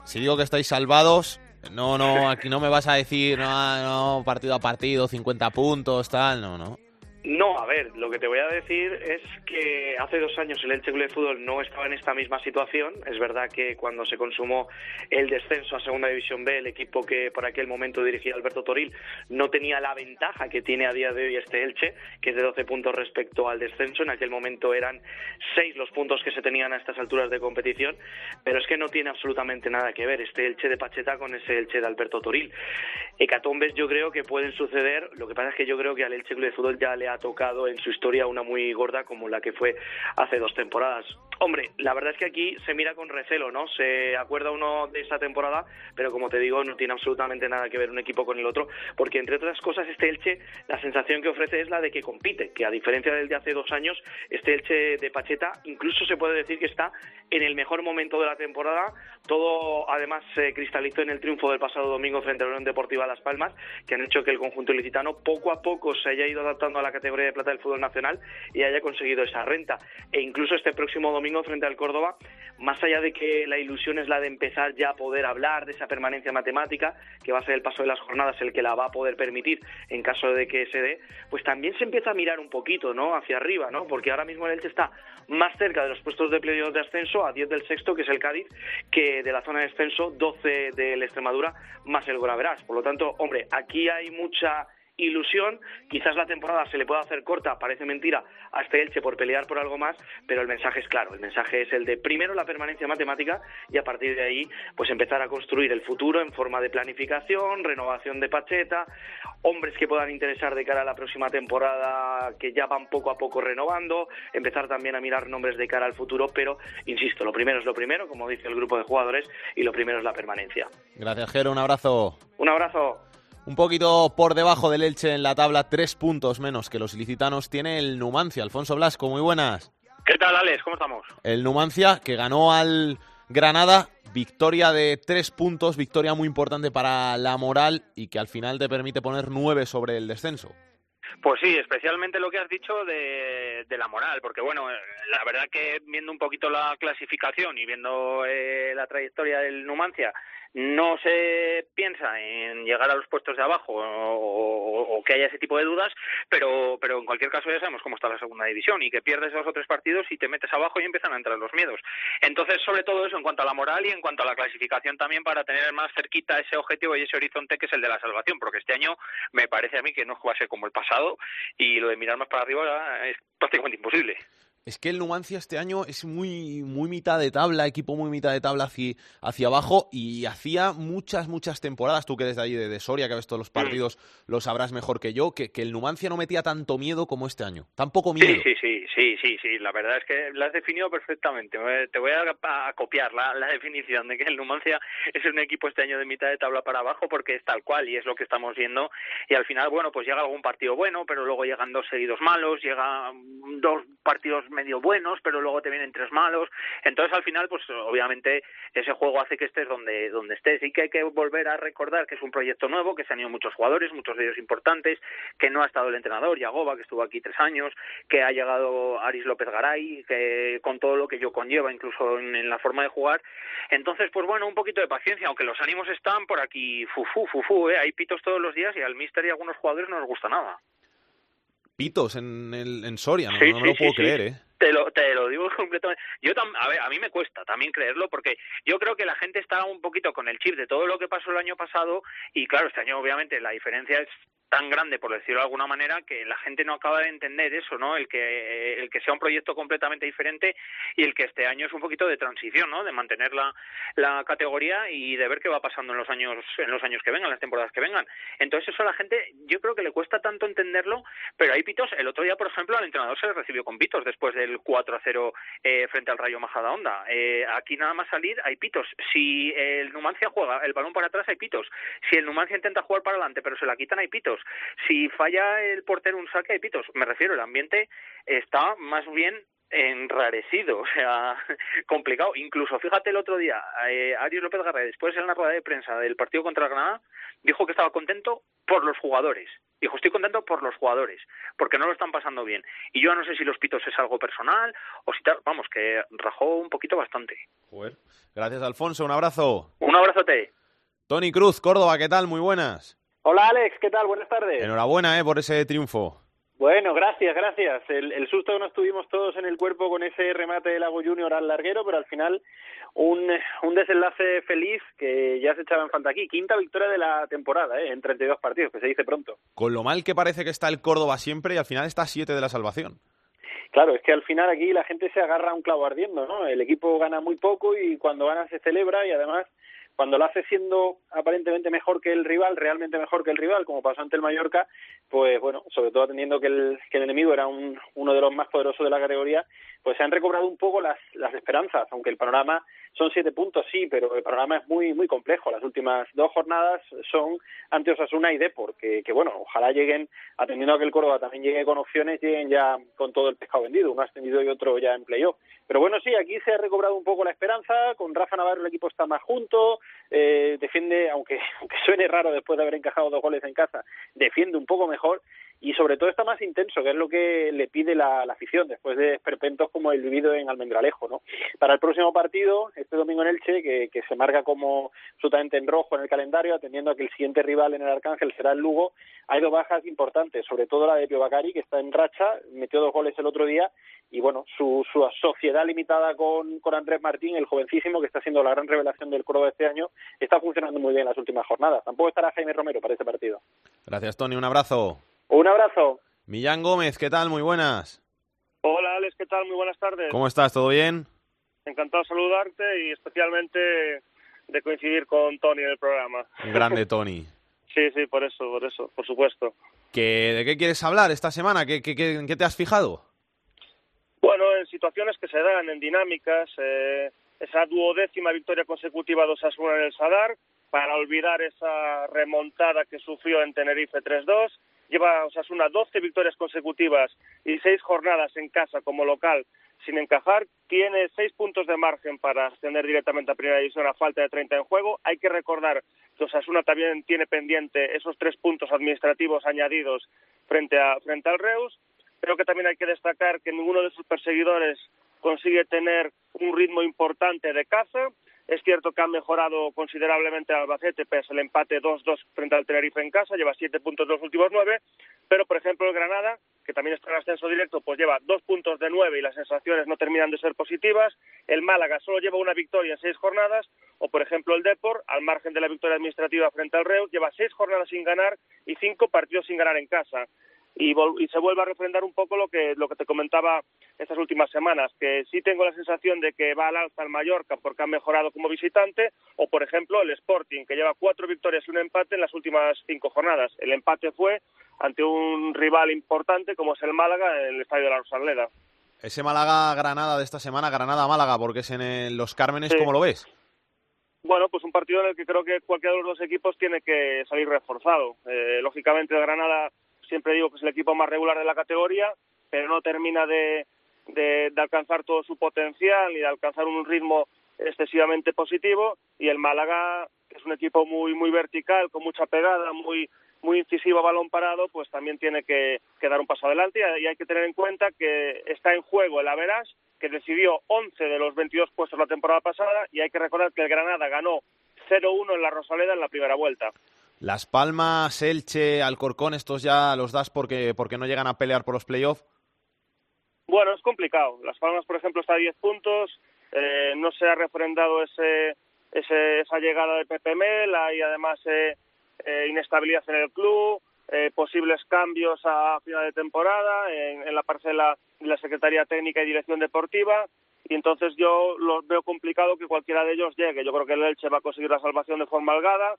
Si digo que estáis salvados, no, no, aquí no me vas a decir, no, no, partido a partido, 50 puntos, tal, no, no. No, a ver, lo que te voy a decir es que hace dos años el Elche Club de Fútbol no estaba en esta misma situación. Es verdad que cuando se consumó el descenso a Segunda División B, el equipo que por aquel momento dirigía Alberto Toril no tenía la ventaja que tiene a día de hoy este Elche, que es de 12 puntos respecto al descenso. En aquel momento eran 6 los puntos que se tenían a estas alturas de competición, pero es que no tiene absolutamente nada que ver este Elche de Pacheta con ese Elche de Alberto Toril. Hecatombes yo creo que pueden suceder, lo que pasa es que yo creo que al Elche Club de Fútbol ya le ha tocado en su historia una muy gorda como la que fue hace dos temporadas. Hombre, la verdad es que aquí se mira con recelo, ¿no? Se acuerda uno de esa temporada, pero como te digo, no tiene absolutamente nada que ver un equipo con el otro, porque entre otras cosas este Elche, la sensación que ofrece es la de que compite, que a diferencia del de hace dos años, este Elche de Pacheta incluso se puede decir que está en el mejor momento de la temporada. Todo además se cristalizó en el triunfo del pasado domingo frente a la Unión Deportiva Las Palmas, que han hecho que el conjunto ilicitano poco a poco se haya ido adaptando a la categoría de plata del fútbol nacional y haya conseguido esa renta. E incluso este próximo domingo frente al Córdoba, más allá de que la ilusión es la de empezar ya a poder hablar de esa permanencia matemática, que va a ser el paso de las jornadas el que la va a poder permitir en caso de que se dé, pues también se empieza a mirar un poquito, ¿no? Hacia arriba, ¿no? Porque ahora mismo el Elche está más cerca de los puestos de playoff de ascenso, a 10 del sexto, que es el Cádiz, que de la zona de descenso, 12 del Extremadura, más el Goraverás. Por lo tanto, hombre, aquí hay mucha ilusión. Quizás la temporada se le pueda hacer corta, parece mentira, a este Elche por pelear por algo más, pero el mensaje es claro. El mensaje es el de primero la permanencia matemática y a partir de ahí, pues empezar a construir el futuro en forma de planificación, renovación de Pacheta, hombres que puedan interesar de cara a la próxima temporada que ya van poco a poco renovando, empezar también a mirar nombres de cara al futuro, pero insisto, lo primero es lo primero, como dice el grupo de jugadores, y lo primero es la permanencia. Gracias, Jero, un abrazo. Un abrazo. Un poquito por debajo del Elche en la tabla, tres puntos menos que los ilicitanos, tiene el Numancia. Alfonso Blasco, muy buenas. ¿Qué tal, Alex? ¿Cómo estamos? El Numancia que ganó al Granada, victoria de tres puntos, victoria muy importante para la moral y que al final te permite poner nueve sobre el descenso. Pues sí, especialmente lo que has dicho de, de la moral, porque bueno, la verdad que viendo un poquito la clasificación y viendo eh, la trayectoria del Numancia, no se piensa en llegar a los puestos de abajo o, que haya ese tipo de dudas, pero, pero en cualquier caso ya sabemos cómo está la segunda división y que pierdes dos o tres partidos y te metes abajo y empiezan a entrar los miedos. Entonces, sobre todo eso en cuanto a la moral y en cuanto a la clasificación también para tener más cerquita ese objetivo y ese horizonte que es el de la salvación, porque este año me parece a mí que no va a ser como el pasado y lo de mirar más para arriba es prácticamente imposible. Es que el Numancia este año es muy, muy mitad de tabla, equipo muy mitad de tabla hacia, hacia abajo y hacía muchas, muchas temporadas, tú que desde allí de, de Soria, que ves todos los partidos, lo sabrás mejor que yo, que, que el Numancia no metía tanto miedo como este año. Tan poco miedo. Sí, sí, sí, sí, sí, sí, la verdad es que la has definido perfectamente. Te voy a, a copiar la, la definición de que el Numancia es un equipo este año de mitad de tabla para abajo porque es tal cual y es lo que estamos viendo. Y al final, bueno, pues llega algún partido bueno, pero luego llegan dos seguidos malos, llegan dos partidos medio buenos, pero luego te vienen tres malos. Entonces, al final, pues obviamente ese juego hace que estés donde, donde estés y que hay que volver a recordar que es un proyecto nuevo, que se han ido muchos jugadores, muchos de ellos importantes, que no ha estado el entrenador, Yagoba, que estuvo aquí tres años, que ha llegado Aris López Garay, que con todo lo que ello conlleva, incluso en, la forma de jugar. Entonces, pues bueno, un poquito de paciencia, aunque los ánimos están por aquí, fufu, fufu, ¿eh? hay pitos todos los días y al míster y a algunos jugadores no les gusta nada. Pitos en, el, en Soria, no, Sí, no me lo sí, puedo sí, creer, ¿eh? Te lo, te lo digo completamente. Yo tam- a ver, a mí me cuesta también creerlo porque yo creo que la gente está un poquito con el chip de todo lo que pasó el año pasado y claro, este año obviamente la diferencia es tan grande, por decirlo de alguna manera, que la gente no acaba de entender eso, ¿no? El que, el que sea un proyecto completamente diferente y el que este año es un poquito de transición, ¿no? De mantener la, categoría y de ver qué va pasando en los años, en los años que vengan, las temporadas que vengan. Entonces eso a la gente, yo creo que le cuesta tanto entenderlo, pero hay pitos. El otro día, por ejemplo, al entrenador se le recibió con pitos después del 4 a 0 eh, frente al Rayo Majadahonda. Eh, aquí nada más salir hay pitos. Si el Numancia juega el balón para atrás hay pitos. Si el Numancia intenta jugar para adelante pero se la quitan hay pitos. Si falla el portero un saque, hay pitos. Me refiero, el ambiente está más bien enrarecido, *laughs* o sea, complicado. Incluso, fíjate el otro día, eh, López García, después en la rueda de prensa del partido contra Granada, dijo que estaba contento por los jugadores. Dijo, estoy contento por los jugadores, porque no lo están pasando bien. Y yo no sé si los pitos es algo personal o si tal, vamos, que rajó un poquito bastante. Gracias, Alfonso, un abrazo. Un abrazote. Tony Cruz, Córdoba, ¿qué tal? Muy buenas. Hola Alex, ¿qué tal? Buenas tardes. Enhorabuena eh, por ese triunfo. Bueno, gracias, gracias. El, el, susto que nos tuvimos todos en el cuerpo con ese remate de Lago Junior al larguero, pero al final un, un desenlace feliz que ya se echaba en falta aquí. Quinta victoria de la temporada, ¿eh? en 32 partidos, que se dice pronto. Con lo mal que parece que está el Córdoba siempre y al final está siete de la salvación. Claro, es que al final aquí la gente se agarra a un clavo ardiendo, ¿no? El equipo gana muy poco y cuando gana se celebra y además cuando lo hace siendo aparentemente mejor que el rival, realmente mejor que el rival, como pasó ante el Mallorca, pues bueno, sobre todo atendiendo que el, que el enemigo era un, uno de los más poderosos de la categoría, pues se han recobrado un poco las, las esperanzas, aunque el panorama son siete puntos, sí, pero el panorama es muy muy complejo. Las últimas dos jornadas son ante Osasuna y Depor, que, que bueno, ojalá lleguen, atendiendo a que el Córdoba también llegue con opciones, lleguen ya con todo el pescado vendido, uno ascendido y otro ya en. Pero bueno, sí, aquí se ha recobrado un poco la esperanza, con Rafa Navarro el equipo está más junto, eh, defiende, aunque, *laughs* aunque suene raro después de haber encajado dos goles en casa, defiende un poco mejor y sobre todo está más intenso, que es lo que le pide la, afición después de esperpentos como el vivido en Almendralejo. ¿no? Para el próximo partido, este domingo en Elche, que, que se marca como absolutamente en rojo en el calendario, atendiendo a que el siguiente rival en el Arcángel será el Lugo, hay dos bajas importantes, sobre todo la de Pio Bacari, que está en racha, metió dos goles el otro día, y bueno, su, su sociedad limitada con, con Andrés Martín, el jovencísimo, que está siendo la gran revelación del Córdoba este año, está funcionando muy bien en las últimas jornadas. Tampoco estará Jaime Romero para este partido. Gracias, Tony. Un abrazo. Un abrazo. Millán Gómez, ¿qué tal? Muy buenas. Hola, Alex, ¿qué tal? Muy buenas tardes. ¿Cómo estás? ¿Todo bien? Encantado de saludarte y especialmente de coincidir con Tony en el programa. Un grande *laughs* Tony. sí, sí, por eso, por eso, por supuesto. ¿Que, ¿De qué quieres hablar esta semana? ¿Qué, qué, qué, ¿En qué te has fijado? Bueno, en situaciones que se dan, en dinámicas, eh, esa duodécima victoria consecutiva de Osasuna en el Sadar, para olvidar esa remontada que sufrió en Tenerife 3-2, lleva Osasuna 12 victorias consecutivas y seis jornadas en casa como local sin encajar, tiene seis puntos de margen para ascender directamente a Primera División a falta de 30 en juego. Hay que recordar que Osasuna también tiene pendiente esos tres puntos administrativos añadidos frente, a, frente al Reus. Creo que también hay que destacar que ninguno de sus perseguidores consigue tener un ritmo importante de caza. Es cierto que ha mejorado considerablemente Albacete, pese al empate 2-2 frente al Tenerife en casa, lleva siete puntos de los últimos nueve, pero por ejemplo el Granada, que también está en ascenso directo, pues lleva dos puntos de nueve y las sensaciones no terminan de ser positivas. El Málaga solo lleva una victoria en seis jornadas, o por ejemplo el Depor, al margen de la victoria administrativa frente al Reus, lleva seis jornadas sin ganar y cinco partidos sin ganar en casa y, y, se vuelve a refrendar un poco lo que lo que te comentaba estas últimas semanas, que sí tengo la sensación de que va al alza el Mallorca porque ha mejorado como visitante, o por ejemplo el Sporting, que lleva cuatro victorias y un empate en las últimas cinco jornadas. El empate fue ante un rival importante como es el Málaga en el Estadio de la Rosaleda. Ese Málaga-Granada de esta semana, Granada-Málaga, porque es en el, los Cármenes, sí. ¿cómo lo ves? Bueno, pues un partido en el que creo que cualquiera de los dos equipos tiene que salir reforzado. Eh, lógicamente el Granada siempre digo que es el equipo más regular de la categoría, pero no termina de, de, alcanzar todo su potencial y de alcanzar un ritmo excesivamente positivo. Y el Málaga, que es un equipo muy, muy vertical, con mucha pegada, muy, muy incisivo balón parado, pues también tiene que, que dar un paso adelante. Y hay que tener en cuenta que está en juego el Averas, que decidió 11 de los 22 puestos la temporada pasada, y hay que recordar que el Granada ganó 0-1 en la Rosaleda en la primera vuelta. Las Palmas, Elche, Alcorcón, estos ya los das porque, porque no llegan a pelear por los playoffs. Bueno, es complicado. Las Palmas, por ejemplo, está a 10 puntos. Eh, no se ha refrendado ese, ese, esa llegada de Pepe Mel. Hay además eh, eh, inestabilidad en el club. Eh, posibles cambios a final de temporada en, en la parcela de la Secretaría Técnica y Dirección Deportiva y entonces yo lo veo complicado que cualquiera de ellos llegue. Yo creo que el Elche va a conseguir la salvación de forma holgada.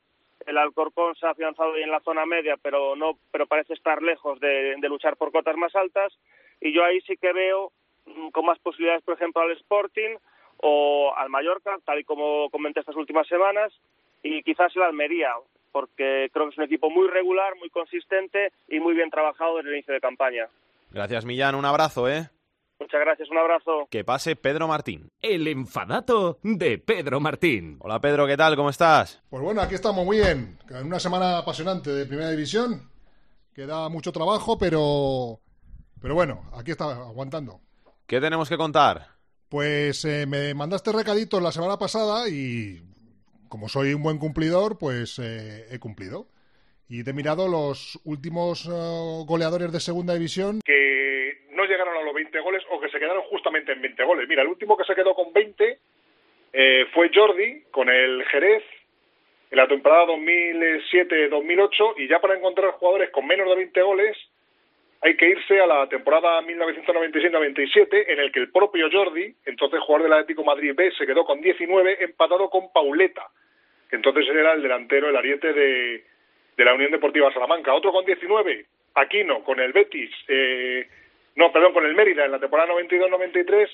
El Alcorcón se ha afianzado en la zona media, pero no, pero parece estar lejos de, de luchar por cotas más altas. Y yo ahí sí que veo mm, con más posibilidades, por ejemplo, al Sporting o al Mallorca, tal y como comenté estas últimas semanas, y quizás el Almería, porque creo que es un equipo muy regular, muy consistente y muy bien trabajado desde el inicio de campaña. Gracias, Millán. Un abrazo, ¿eh? Muchas gracias, un abrazo. Que pase Pedro Martín. El enfadato de Pedro Martín. Hola, Pedro, ¿qué tal? ¿Cómo estás? Pues bueno, aquí estamos muy bien. En una semana apasionante de Primera División. Queda mucho trabajo, pero. Pero bueno, aquí está, aguantando. ¿Qué tenemos que contar? Pues eh, me mandaste recaditos la semana pasada y como soy un buen cumplidor, pues eh, he cumplido. Y te he mirado los últimos uh, goleadores de segunda división. Que no llegaron a los 20 goles o que se quedaron justamente en 20 goles. Mira, el último que se quedó con 20 eh, fue Jordi con el Jerez en la temporada 2007-2008 y ya para encontrar jugadores con menos de 20 goles hay que irse a la temporada 1996-97 en el que el propio Jordi, entonces jugador del Atlético Madrid B, se quedó con 19 empatado con Pauleta, entonces era el delantero, el ariete de, de la Unión Deportiva Salamanca. Otro con 19, Aquino, con el Betis, eh, no, perdón, con el Mérida en la temporada 92-93,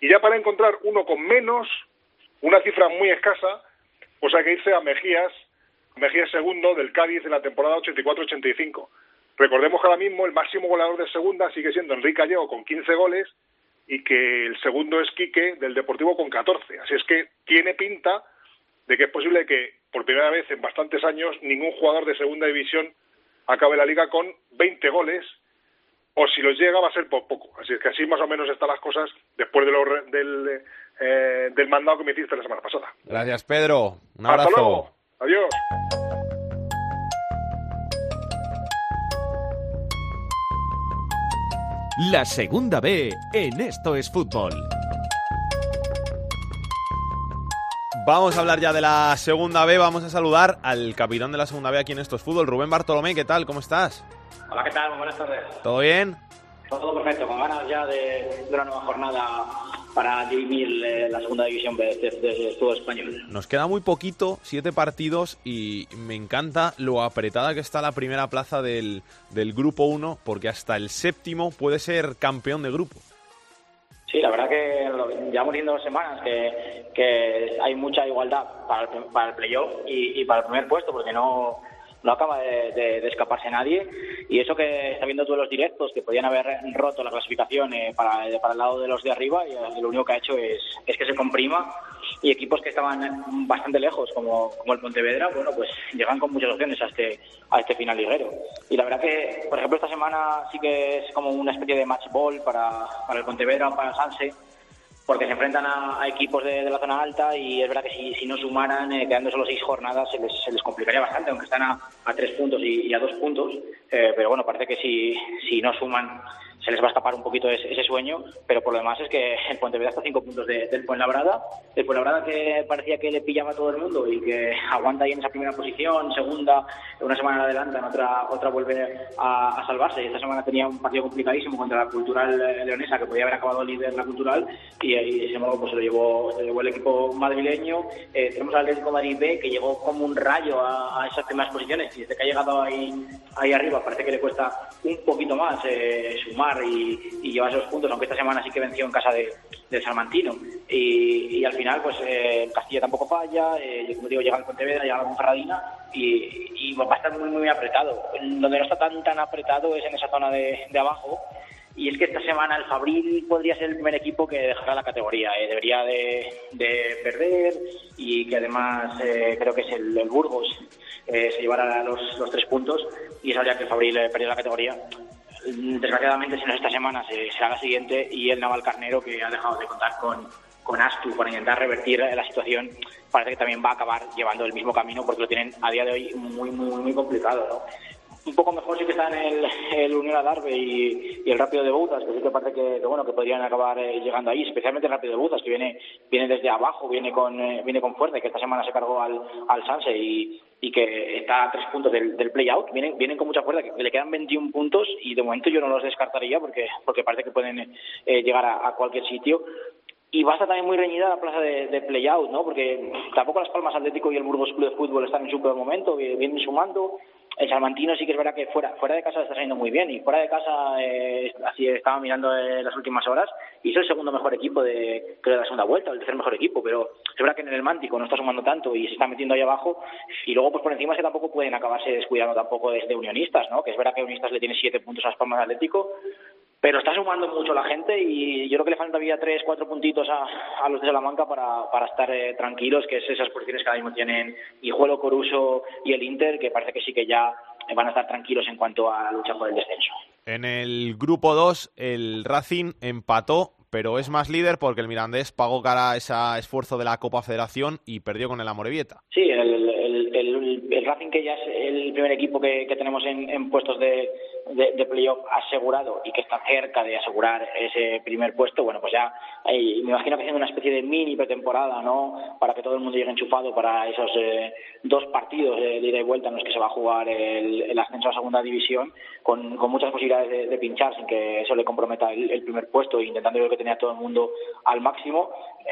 y ya para encontrar uno con menos, una cifra muy escasa, pues hay que irse a Mejías, Mejías segundo del Cádiz en la temporada 84-85. Recordemos que ahora mismo el máximo goleador de segunda sigue siendo Enrique Gallego con 15 goles y que el segundo es Quique del Deportivo con 14. Así es que tiene pinta de que es posible que por primera vez en bastantes años ningún jugador de segunda división acabe la liga con 20 goles o si los llega va a ser por poco. Así es que así más o menos están las cosas después de lo, del, eh, del mandado que me hiciste la semana pasada. Gracias, Pedro. Un Hasta abrazo. luego. Adiós. La segunda B en Esto es Fútbol. Vamos a hablar ya de la segunda B. Vamos a saludar al capitán de la segunda B aquí en Esto es Fútbol, Rubén Bartolomé. ¿Qué tal? ¿Cómo estás? Hola, ¿qué tal? Muy buenas tardes. ¿Todo bien? Todo perfecto, con ganas ya de, de una nueva jornada para dirimir eh, la segunda división B de, de, de fútbol español. Nos queda muy poquito, siete partidos, y me encanta lo apretada que está la primera plaza del, del grupo 1, porque hasta el séptimo puede ser campeón de grupo. Sí, la verdad que llevamos viendo dos semanas que, que hay mucha igualdad para el, para el playoff y, y para el primer puesto, porque no, no acaba de, escaparse nadie. Y eso que está viendo duelos directos que podían haber roto la clasificación eh, para, para el lado de los de arriba, y lo único que ha hecho es, es que se comprima. Y equipos que estaban bastante lejos, como, como el Pontevedra, bueno, pues llegan con muchas opciones a este, a este final liguero. Y la verdad que, por ejemplo, esta semana sí que es como una especie de match ball para, para el Pontevedra para el Sanse porque se enfrentan a, a equipos de, de, la zona alta y es verdad que si, si no sumaran, eh, quedando solo seis jornadas, se les, se les, complicaría bastante, aunque están a, a tres puntos y, y, a dos puntos. Eh, pero bueno, parece que si, si no suman, se les va a escapar un poquito ese, ese sueño. Pero por lo demás es que el Pontevedra está a cinco puntos de, del Fuenlabrada. El Fuenlabrada que parecía que le pillaba a todo el mundo y que aguanta ahí en esa primera posición, segunda, una semana adelante, en otra, otra vuelve a, a salvarse. Y esta semana tenía un partido complicadísimo contra la Cultural Leonesa, que podía haber acabado líder la Cultural, y, y ese modo pues se lo llevó, se lo llevó el equipo madrileño. Eh, tenemos al Atlético Madrid B, que llegó como un rayo a, a, esas primeras posiciones, y desde que ha llegado ahí, ahí arriba parece que le cuesta un poquito más eh, sumar y, y, llevar esos puntos, aunque esta semana sí que venció en casa de, del Salmantino. Y, al final, pues eh, Castilla tampoco falla, eh, como digo, llega el Pontevedra, llega la Monferradina y, va a estar muy, muy apretado. Donde no está tan, tan apretado es en esa zona de, abajo. Y es que esta semana el Fabril podría ser el primer equipo que dejará la categoría. Eh. Debería de, de, perder y que además creo que es el, Burgos se llevará los, los, tres puntos y eso haría que el Fabril perdiera la categoría desgraciadamente si no es esta semana será la siguiente y el Naval Carnero que ha dejado de contar con, con Astu para intentar revertir la situación parece que también va a acabar llevando el mismo camino porque lo tienen a día de hoy muy muy muy complicado ¿no? Un poco mejor sí que está en el, el Unión Adarve y, el Rápido de Bouzas, que sí que parece que, bueno que podrían acabar eh, llegando ahí, especialmente el Rápido de Bouzas, que viene viene desde abajo, viene con eh, viene con fuerza, que esta semana se cargó al, al Sanse y, y que está a tres puntos del, del play-out, vienen, vienen con mucha fuerza, que le quedan 21 puntos y de momento yo no los descartaría porque, porque parece que pueden eh, llegar a cualquier sitio y va a estar también muy reñida la plaza de, de play-out, ¿no? Porque tampoco Las Palmas Atlético y el Burgos Club de Fútbol están en su peor momento, vienen sumando. El Salmantino sí que es verdad que fuera fuera de casa está saliendo muy bien y fuera de casa eh, así estaba mirando en las últimas horas y es el segundo mejor equipo de creo de la segunda vuelta, el tercer mejor equipo, pero es verdad que en el Mántico no está sumando tanto y se está metiendo ahí abajo y luego pues por encima es que tampoco pueden acabarse descuidando tampoco desde Unionistas, ¿no? Que es verdad que Unionistas le tiene siete puntos a Las Palmas Atlético pero está sumando mucho la gente y yo creo que le faltan todavía tres, cuatro puntitos a, a los de Salamanca para, para estar eh, tranquilos, que es esas posiciones que ahora mismo tienen Hijuelo, Coruso y el Inter, que parece que sí que ya van a estar tranquilos en cuanto a la lucha por el descenso. En el grupo 2, el Racing empató, pero es más líder porque el Mirandés pagó cara a ese esfuerzo de la Copa Federación y perdió con el Amorebieta. Sí, el, el, el, el Racing que ya es el primer equipo que, que tenemos en, en puestos de, de, de, playoff asegurado y que está cerca de asegurar ese primer puesto, bueno, pues ya me imagino que haciendo una especie de mini pretemporada, ¿no? Para que todo el mundo llegue enchufado para esos eh, dos partidos de, ida y vuelta en los que se va a jugar el, el ascenso a segunda división, con, con muchas posibilidades de, de, pinchar sin que eso le comprometa el, el primer puesto, intentando yo que tenía todo el mundo al máximo.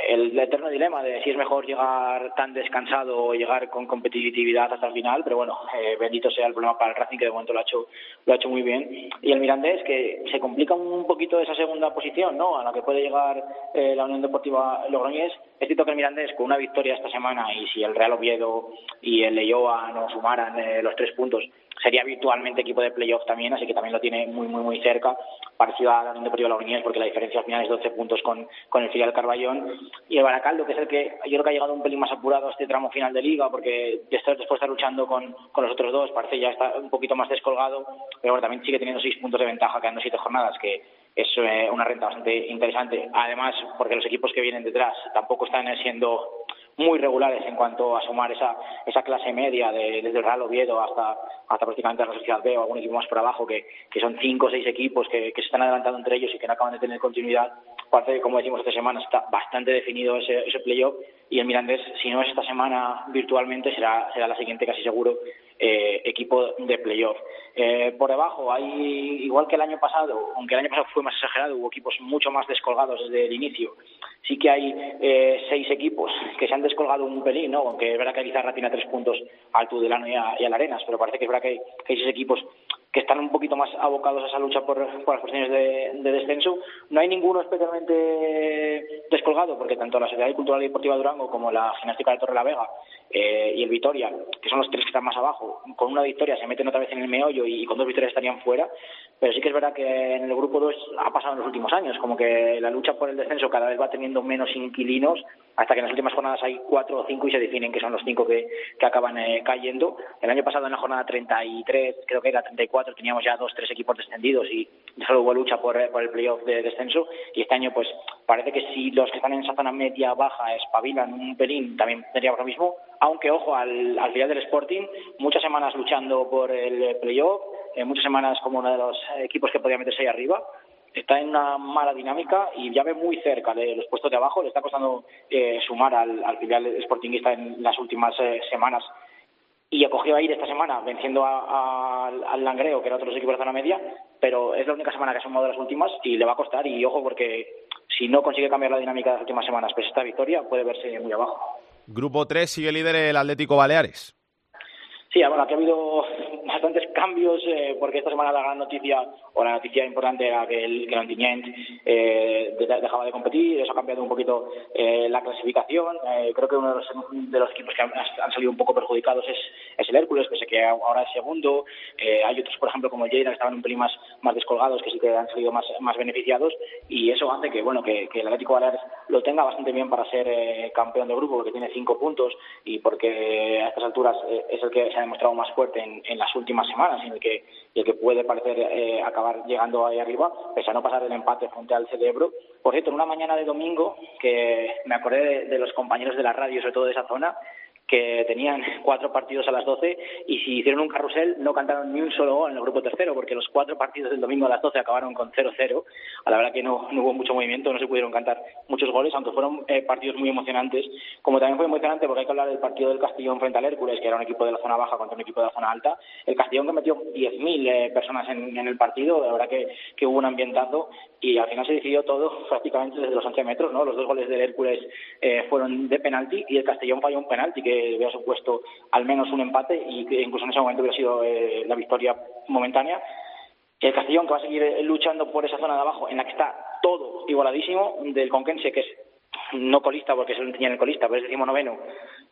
El, eterno dilema de si es mejor llegar tan descansado o llegar con competitividad hasta el final, pero bueno, eh, bendito sea el problema para el Racing que de momento lo ha hecho, lo ha hecho muy bien. Y el Mirandés que se complica un poquito esa segunda posición, ¿no? A la que puede llegar eh, la Unión Deportiva Logroñés. Es cierto que el Mirandés con una victoria esta semana y si el Real Oviedo y el Leyoa no sumaran eh, los tres puntos, sería virtualmente equipo de playoff también, así que también lo tiene muy, muy, muy cerca, parecido a la Unión Deportiva Logroñés, porque la diferencia al final es 12 puntos con, con el filial Carballón. Y el Baracaldo, que es el que yo creo que ha llegado un pelín más apurado a este tramo final de liga, porque después de estar luchando con, con los otros dos, parece ya está un poquito más descolgado, pero también sigue teniendo seis puntos de ventaja, quedando siete jornadas, que es eh, una renta bastante interesante. Además, porque los equipos que vienen detrás tampoco están siendo muy regulares en cuanto a sumar esa, esa clase media de, desde el Real Oviedo hasta, hasta prácticamente la Sociedad B o algún equipo más por abajo, que, que son cinco o seis equipos que, que se están adelantando entre ellos y que no acaban de tener continuidad. Que, como decimos esta semana, está bastante definido ese, ese playoff y el Mirandés, si no es esta semana virtualmente, será, será la siguiente casi seguro eh, equipo de playoff. Eh, por debajo hay, igual que el año pasado, aunque el año pasado fue más exagerado, hubo equipos mucho más descolgados desde el inicio, sí que hay eh, seis equipos que se han descolgado un pelín, ¿no? aunque es verdad que Lizarra tiene tres puntos al Tudelano y, a, y al Arenas, pero parece que es verdad que hay, que hay seis equipos que están un poquito más abocados a esa lucha por, por las cuestiones de, de, descenso. No hay ninguno especialmente descolgado, porque tanto la Sociedad Cultural y Deportiva Como la Gimnástica de Torre la Vega eh, y el Vitoria, que son los tres que están más abajo, con una victoria se meten otra vez en el meollo y, y con dos victorias estarían fuera. Pero sí que es verdad que en el grupo 2 ha pasado en los últimos años, como que la lucha por el descenso cada vez va teniendo menos inquilinos, hasta que en las últimas jornadas hay cuatro o cinco y se definen que son los cinco que, que acaban eh, cayendo. El año pasado en la jornada 33, creo que era 34, teníamos ya dos, tres equipos descendidos y solo hubo lucha por, por el playoff de descenso. Y este año, pues parece que si los que están en esa zona media baja espabilan un pelín, también tendríamos lo mismo. Aunque, ojo, al, al final del Sporting, muchas semanas luchando por el playoff, eh, muchas semanas como uno de los equipos que podía meterse ahí arriba está en una mala dinámica y ya ve muy cerca de los puestos de abajo. Le está costando eh, sumar al, al filial sportinguista en las últimas eh, semanas. Y acogió a ir esta semana venciendo a, al Langreo, que era otro de los equipos de zona media, pero es la única semana que ha sumado de las últimas y le va a costar. Y ojo, porque si no consigue cambiar la dinámica de las últimas semanas, pues esta victoria puede verse muy abajo. Grupo 3 sigue líder el Atlético Baleares. Sí, bueno, aquí ha habido bastantes cambios eh, porque esta semana la gran noticia o la noticia importante era que el, Ontinyent eh, dejaba de competir, eso ha cambiado un poquito eh, la clasificación. Eh, creo que uno de los, de los equipos que han, han, salido un poco perjudicados es, es el Hércules, sé que ahora es segundo. Eh, hay otros, por ejemplo, como el Lleida, que estaban un pelín más, más descolgados, que sí que han salido más, más beneficiados y eso hace que, bueno, que, que el Atlético Baleares lo tenga bastante bien para ser eh, campeón de grupo, porque tiene cinco puntos y porque a estas alturas es el que se ha demostrado más fuerte en, en las últimas semanas, en el que, y el que puede parecer eh, acabar llegando ahí arriba, pese a no pasar el empate frente al Cerebro. Por cierto, en una mañana de domingo, que me acordé de, de los compañeros de la radio, sobre todo de esa zona, que tenían cuatro partidos a las 12 y si hicieron un carrusel no cantaron ni un solo gol en el grupo tercero porque los cuatro partidos del domingo a las 12 acabaron con 0-0. A la verdad que no, no, hubo mucho movimiento, no se pudieron cantar muchos goles, aunque fueron eh, partidos muy emocionantes. Como también fue emocionante porque hay que hablar del partido del Castellón frente al Hércules, que era un equipo de la zona baja contra un equipo de la zona alta. El Castellón que metió 10.000 eh, personas en, en, el partido, la verdad que, que hubo un ambientazo y al final se decidió todo prácticamente desde los 11 metros. ¿no? Los dos goles del Hércules eh, fueron de penalti y el Castellón falló un penalti que hubiera supuesto al menos un empate y que incluso en ese momento hubiera sido eh, la victoria momentánea. El Castellón que va a seguir eh, luchando por esa zona de abajo en la que está todo igualadísimo, del Conquense que es no colista porque se lo tenía en el colista, pero es decimonoveno,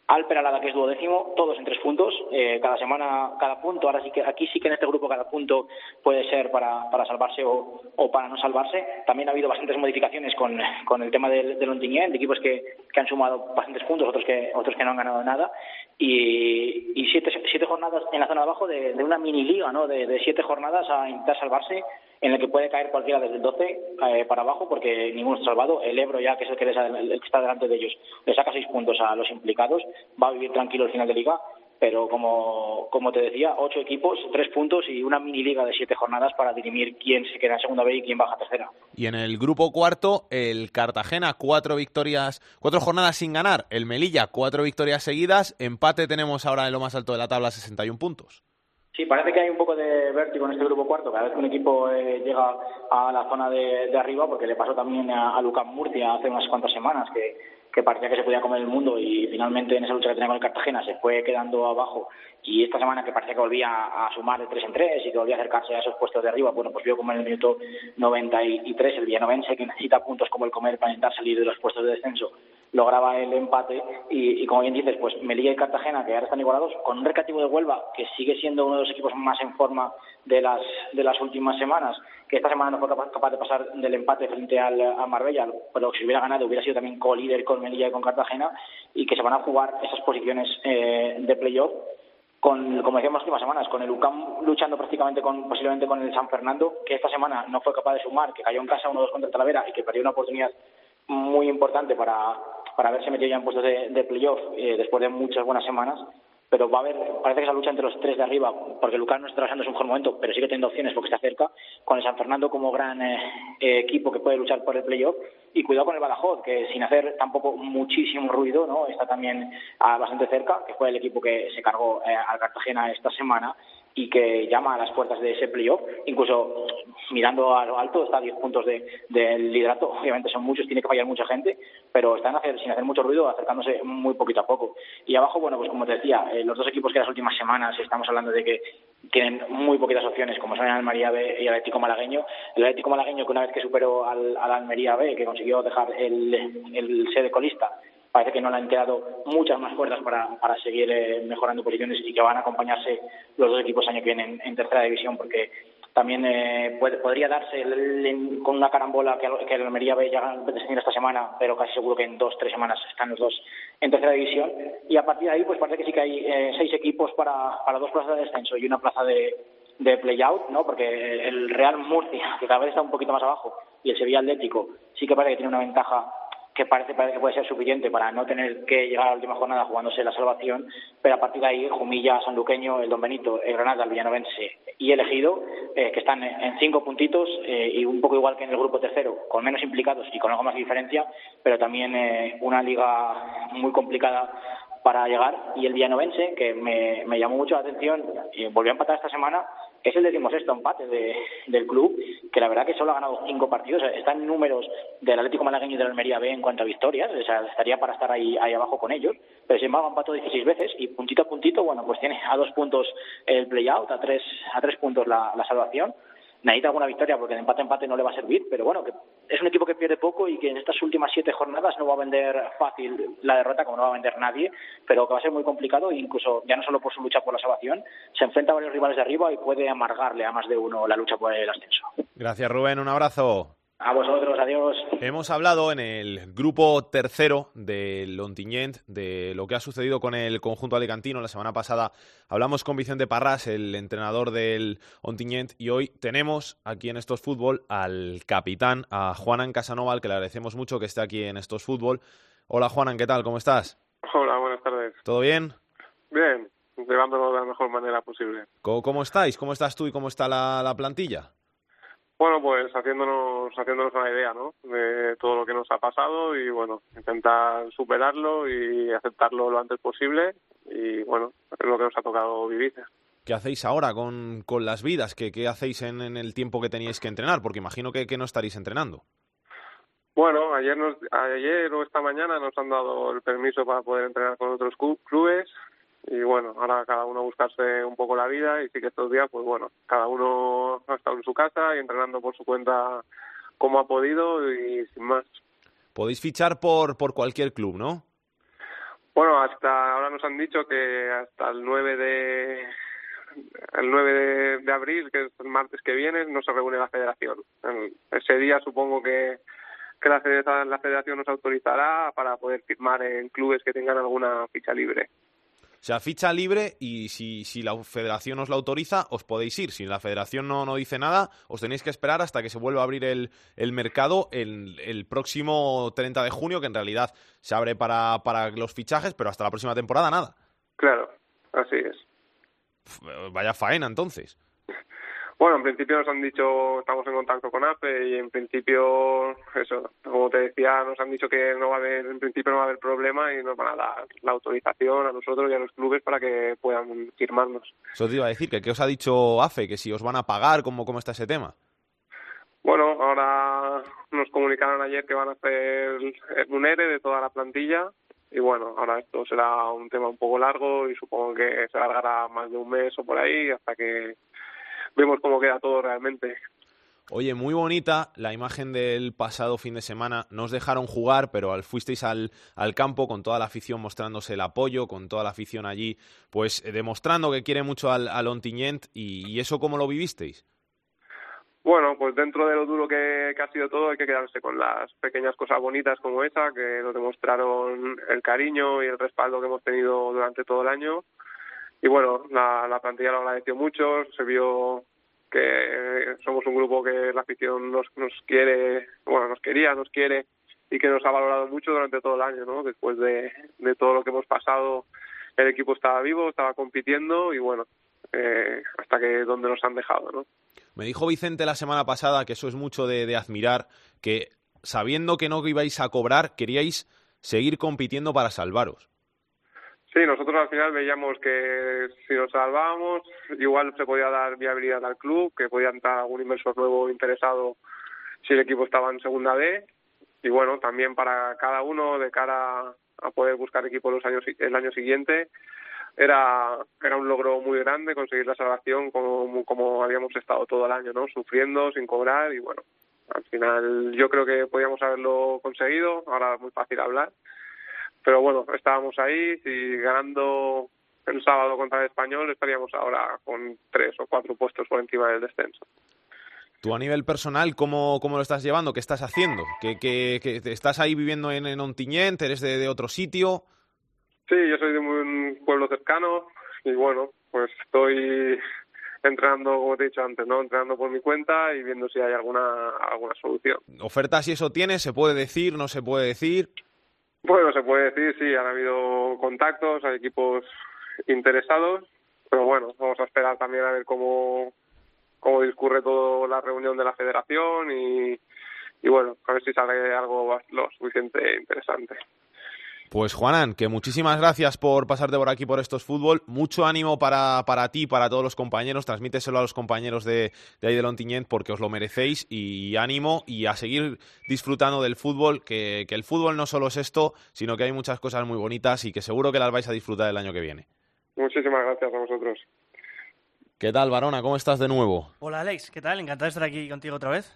al Peralada, que es duodécimo, todos en tres puntos, eh, cada semana cada punto. Ahora sí que aquí sí que en este grupo cada punto puede ser para, para salvarse o, o para no salvarse. También ha habido bastantes modificaciones con, con el tema del, del de equipos que, que han sumado bastantes puntos, otros que, otros que no han ganado nada. Y, y siete, siete jornadas en la zona de abajo de, una mini liga, ¿no? De siete jornadas a intentar salvarse en el que puede caer cualquiera desde el 12 eh, para abajo porque ninguno está salvado. El Ebro ya, que es el que, les, el que está delante de ellos, le saca seis puntos a los implicados, va a vivir tranquilo el final de liga, pero como, te decía, ocho equipos, tres puntos y una mini liga de siete jornadas para dirimir quién se queda en segunda B y quién baja tercera. Y en el grupo cuarto, el Cartagena, cuatro victorias, cuatro jornadas sin ganar. El Melilla, cuatro victorias seguidas. Empate tenemos ahora en lo más alto de la tabla, 61 puntos. Sí, parece que hay un poco de vértigo en este grupo cuarto. Cada vez que un equipo eh, llega a la zona de, arriba, porque le pasó también a, a Lucas Murcia hace unas cuantas semanas, que, que parecía que se podía comer el mundo y finalmente en esa lucha que tenía con el Cartagena se fue quedando abajo y esta semana que parecía que volvía a sumar de tres en tres y que volvía a acercarse a esos puestos de arriba, bueno, pues vio como en el minuto 93 el villanovense que necesita puntos como el comer para intentar salir de los puestos de descenso lograba el empate y, como bien dices, pues Melilla y Cartagena que ahora están igualados con un recativo de Huelva que sigue siendo uno de los equipos más en forma de las de las últimas semanas que esta semana no fue capaz, de pasar del empate frente al a Marbella pero si hubiera ganado hubiera sido también co-líder con Melilla y con Cartagena y que se van a jugar esas posiciones eh, de playoff con, como decíamos las últimas semanas, con el UCAM luchando prácticamente con, posiblemente con el San Fernando, que esta semana no fue capaz de sumar, que cayó en casa 1-2 contra Talavera y que perdió una oportunidad muy importante para, para haberse metido ya en puestos de, de playoff eh, después de muchas buenas semanas. Pero va a haber, parece que esa lucha entre los tres de arriba, porque Lucas no está trabajando en su mejor momento, pero sigue teniendo opciones porque está cerca, con el San Fernando como gran eh, eh, equipo que puede luchar por el playoff, y cuidado con el Badajoz, que sin hacer tampoco muchísimo ruido, no está también ah, bastante cerca, que fue el equipo que se cargó eh, al Cartagena esta semana y que llama a las puertas de ese playoff, incluso mirando a lo alto, está a 10 puntos del de, liderato, obviamente son muchos, tiene que fallar mucha gente, pero están hacer, sin hacer mucho ruido, acercándose muy poquito a poco. Y abajo, bueno, pues como te decía, eh, los dos equipos que las últimas semanas estamos hablando de que tienen muy poquitas opciones, como son el Almería B y el Atlético Malagueño. El Atlético Malagueño que una vez que superó al, al Almería B, que consiguió dejar el, el sede colista, parece que no le han quedado muchas más fuerzas para, para seguir eh, mejorando posiciones y que van a acompañarse los dos equipos año que viene en, tercera división porque también eh, puede, podría darse el, el, con una carambola que, que el Almería ve ya descendiendo esta semana, pero casi seguro que en dos, tres semanas están los dos en tercera división. Y a partir de ahí, pues parece que sí que hay eh, seis equipos para, para dos plazas de descenso y una plaza de, de play-out, ¿no? Porque el Real Murcia, que cada vez está un poquito más abajo, y el Sevilla Atlético sí que parece que tiene una ventaja que parece, parece que puede ser suficiente para no tener que llegar a la última jornada jugándose la salvación, pero a partir de ahí Jumilla, Sanluqueño, el Don Benito, el Granada, el Villanovense y el Ejido, eh, que están en cinco puntitos eh, y un poco igual que en el grupo tercero, con menos implicados y con algo más de diferencia, pero también eh, una liga muy complicada para llegar. Y el Villanovense, que me, me llamó mucho la atención y volvió a empatar esta semana, es el decimosexto empate de, del club, que la verdad que solo ha ganado cinco partidos, está en números del Atlético Malagueño y del Almería B en cuanto a victorias, o sea, estaría para estar ahí, ahí abajo con ellos, pero sin embargo empató 16 veces y puntito a puntito, bueno, pues tiene a dos puntos el play-out, a tres, a tres puntos la, la salvación, necesita alguna victoria porque de empate a empate no le va a servir, pero bueno, que es un equipo que pierde poco y que en estas últimas siete jornadas no va a vender fácil la derrota como no va a vender nadie, pero que va a ser muy complicado e incluso ya no solo por su lucha por la salvación, se enfrenta a varios rivales de arriba y puede amargarle a más de uno la lucha por el ascenso. Gracias Rubén, un abrazo. A vosotros, adiós. Hemos hablado en el grupo tercero del Ontinyent de lo que ha sucedido con el conjunto alicantino. La semana pasada hablamos con Vicente Parras, el entrenador del Ontinyent, y hoy tenemos aquí en Estos Fútbol al capitán, a Juanan Casanova, al que le agradecemos mucho que esté aquí en Estos Fútbol. Hola Juanan, ¿qué tal? ¿Cómo estás? Hola, buenas tardes. ¿Todo bien? Bien, llevándolo de la mejor manera posible. ¿Cómo, cómo estáis? ¿Cómo estás tú y cómo está la, la plantilla? Bueno, pues haciéndonos, haciéndonos una idea, ¿no? De todo lo que nos ha pasado y, bueno, intentar superarlo y aceptarlo lo antes posible y, bueno, es lo que nos ha tocado vivir. ¿Qué hacéis ahora con, con las vidas? ¿Qué, qué hacéis en, en el tiempo que teníais que entrenar? Porque imagino que, que no estaréis entrenando. Bueno, ayer, nos, ayer o esta mañana nos han dado el permiso para poder entrenar con otros clubes y bueno, ahora cada uno buscarse un poco la vida y sí que estos días, pues bueno, cada uno ha estado en su casa y entrenando por su cuenta como ha podido y sin más. Podéis fichar por, por cualquier club, ¿no? Bueno, hasta ahora nos han dicho que hasta el 9 de el 9 de, de abril, que es el martes que viene, no se reúne la federación. El- ese día supongo que, que la, la federación nos autorizará para poder firmar en clubes que tengan alguna ficha libre. O sea, ficha libre y si, si la federación os la autoriza, os podéis ir. Si la federación no, no dice nada, os tenéis que esperar hasta que se vuelva a abrir el, el mercado el, el próximo 30 de junio, que en realidad se abre para, para los fichajes, pero hasta la próxima temporada nada. Claro, así es. Vaya faena, entonces. *laughs* Bueno, en principio nos han dicho, estamos en contacto con APE y en principio, eso, como te decía, nos han dicho que no va a haber, en principio no va a haber problema y nos van a dar la autorización a nosotros y a los clubes para que puedan firmarnos. Eso te iba a decir, que qué os ha dicho AFE, que si os van a pagar, ¿cómo, cómo está ese tema? Bueno, ahora nos comunicaron ayer que van a hacer un ERE de toda la plantilla y bueno, ahora esto será un tema un poco largo y supongo que se alargará más de un mes o por ahí hasta que vemos cómo queda todo realmente. Oye, muy bonita la imagen del pasado fin de semana. No os dejaron jugar, pero al, fuisteis al, al campo con toda la afición mostrándose el apoyo, con toda la afición allí, pues eh, demostrando que quiere mucho al, al Ontinyent. Y, ¿Y eso cómo lo vivisteis? Bueno, pues dentro de lo duro que, que ha sido todo, hay que quedarse con las pequeñas cosas bonitas como esa, que nos demostraron el cariño y el respaldo que hemos tenido durante todo el año. Y bueno, la, la plantilla lo agradeció mucho, se vio que somos un grupo que la afición nos, nos quiere, bueno, nos quería, nos quiere y que nos ha valorado mucho durante todo el año, ¿no? Después de, todo lo que hemos pasado, el equipo estaba vivo, estaba compitiendo y bueno, eh, hasta que donde nos han dejado, ¿no? Me dijo Vicente la semana pasada que eso es mucho de, de admirar, que sabiendo que no ibais a cobrar, queríais seguir compitiendo para salvaros. Sí, nosotros al final veíamos que si nos salvábamos, igual se podía dar viabilidad al club, que podía entrar algún inversor nuevo interesado si el equipo estaba en segunda B. Y bueno, también para cada uno, de cara a poder buscar equipo los años, el año siguiente, era, era un logro muy grande conseguir la salvación como, como habíamos estado todo el año, ¿no? Sufriendo, sin cobrar y bueno, al final yo creo que podíamos haberlo conseguido, ahora es muy fácil hablar, pero bueno, estábamos ahí y ganando el sábado contra el español estaríamos ahora con tres o cuatro puestos por encima del descenso. Tú a nivel personal, ¿cómo, cómo lo estás llevando? ¿Qué estás haciendo? ¿Que, que, que estás ahí viviendo en, en Ontinyent? ¿Eres de, de otro sitio? Sí, yo soy de un pueblo cercano y bueno, pues estoy entrenando, como te he dicho antes, ¿no? Entrenando por mi cuenta y viendo si hay alguna alguna solución. ¿Ofertas y eso tienes? ¿Se puede decir? ¿No se puede decir? Bueno, se puede decir, sí, han habido contactos, hay equipos interesados, pero bueno, vamos a esperar también a ver cómo, cómo discurre toda la reunión de la federación y, y bueno, a ver si sale algo lo suficiente interesante. Pues Juanan, que muchísimas gracias por pasarte por aquí por estos fútbol. Mucho ánimo para, para ti, para todos los compañeros. Transmíteselo a los compañeros de, de ahí del Ontinyent porque os lo merecéis. Y ánimo y a seguir disfrutando del fútbol, que, que el fútbol no solo es esto, sino que hay muchas cosas muy bonitas y que seguro que las vais a disfrutar el año que viene. Muchísimas gracias a vosotros. ¿Qué tal, Varona? ¿Cómo estás de nuevo? Hola Alex, ¿qué tal? Encantado de estar aquí contigo otra vez.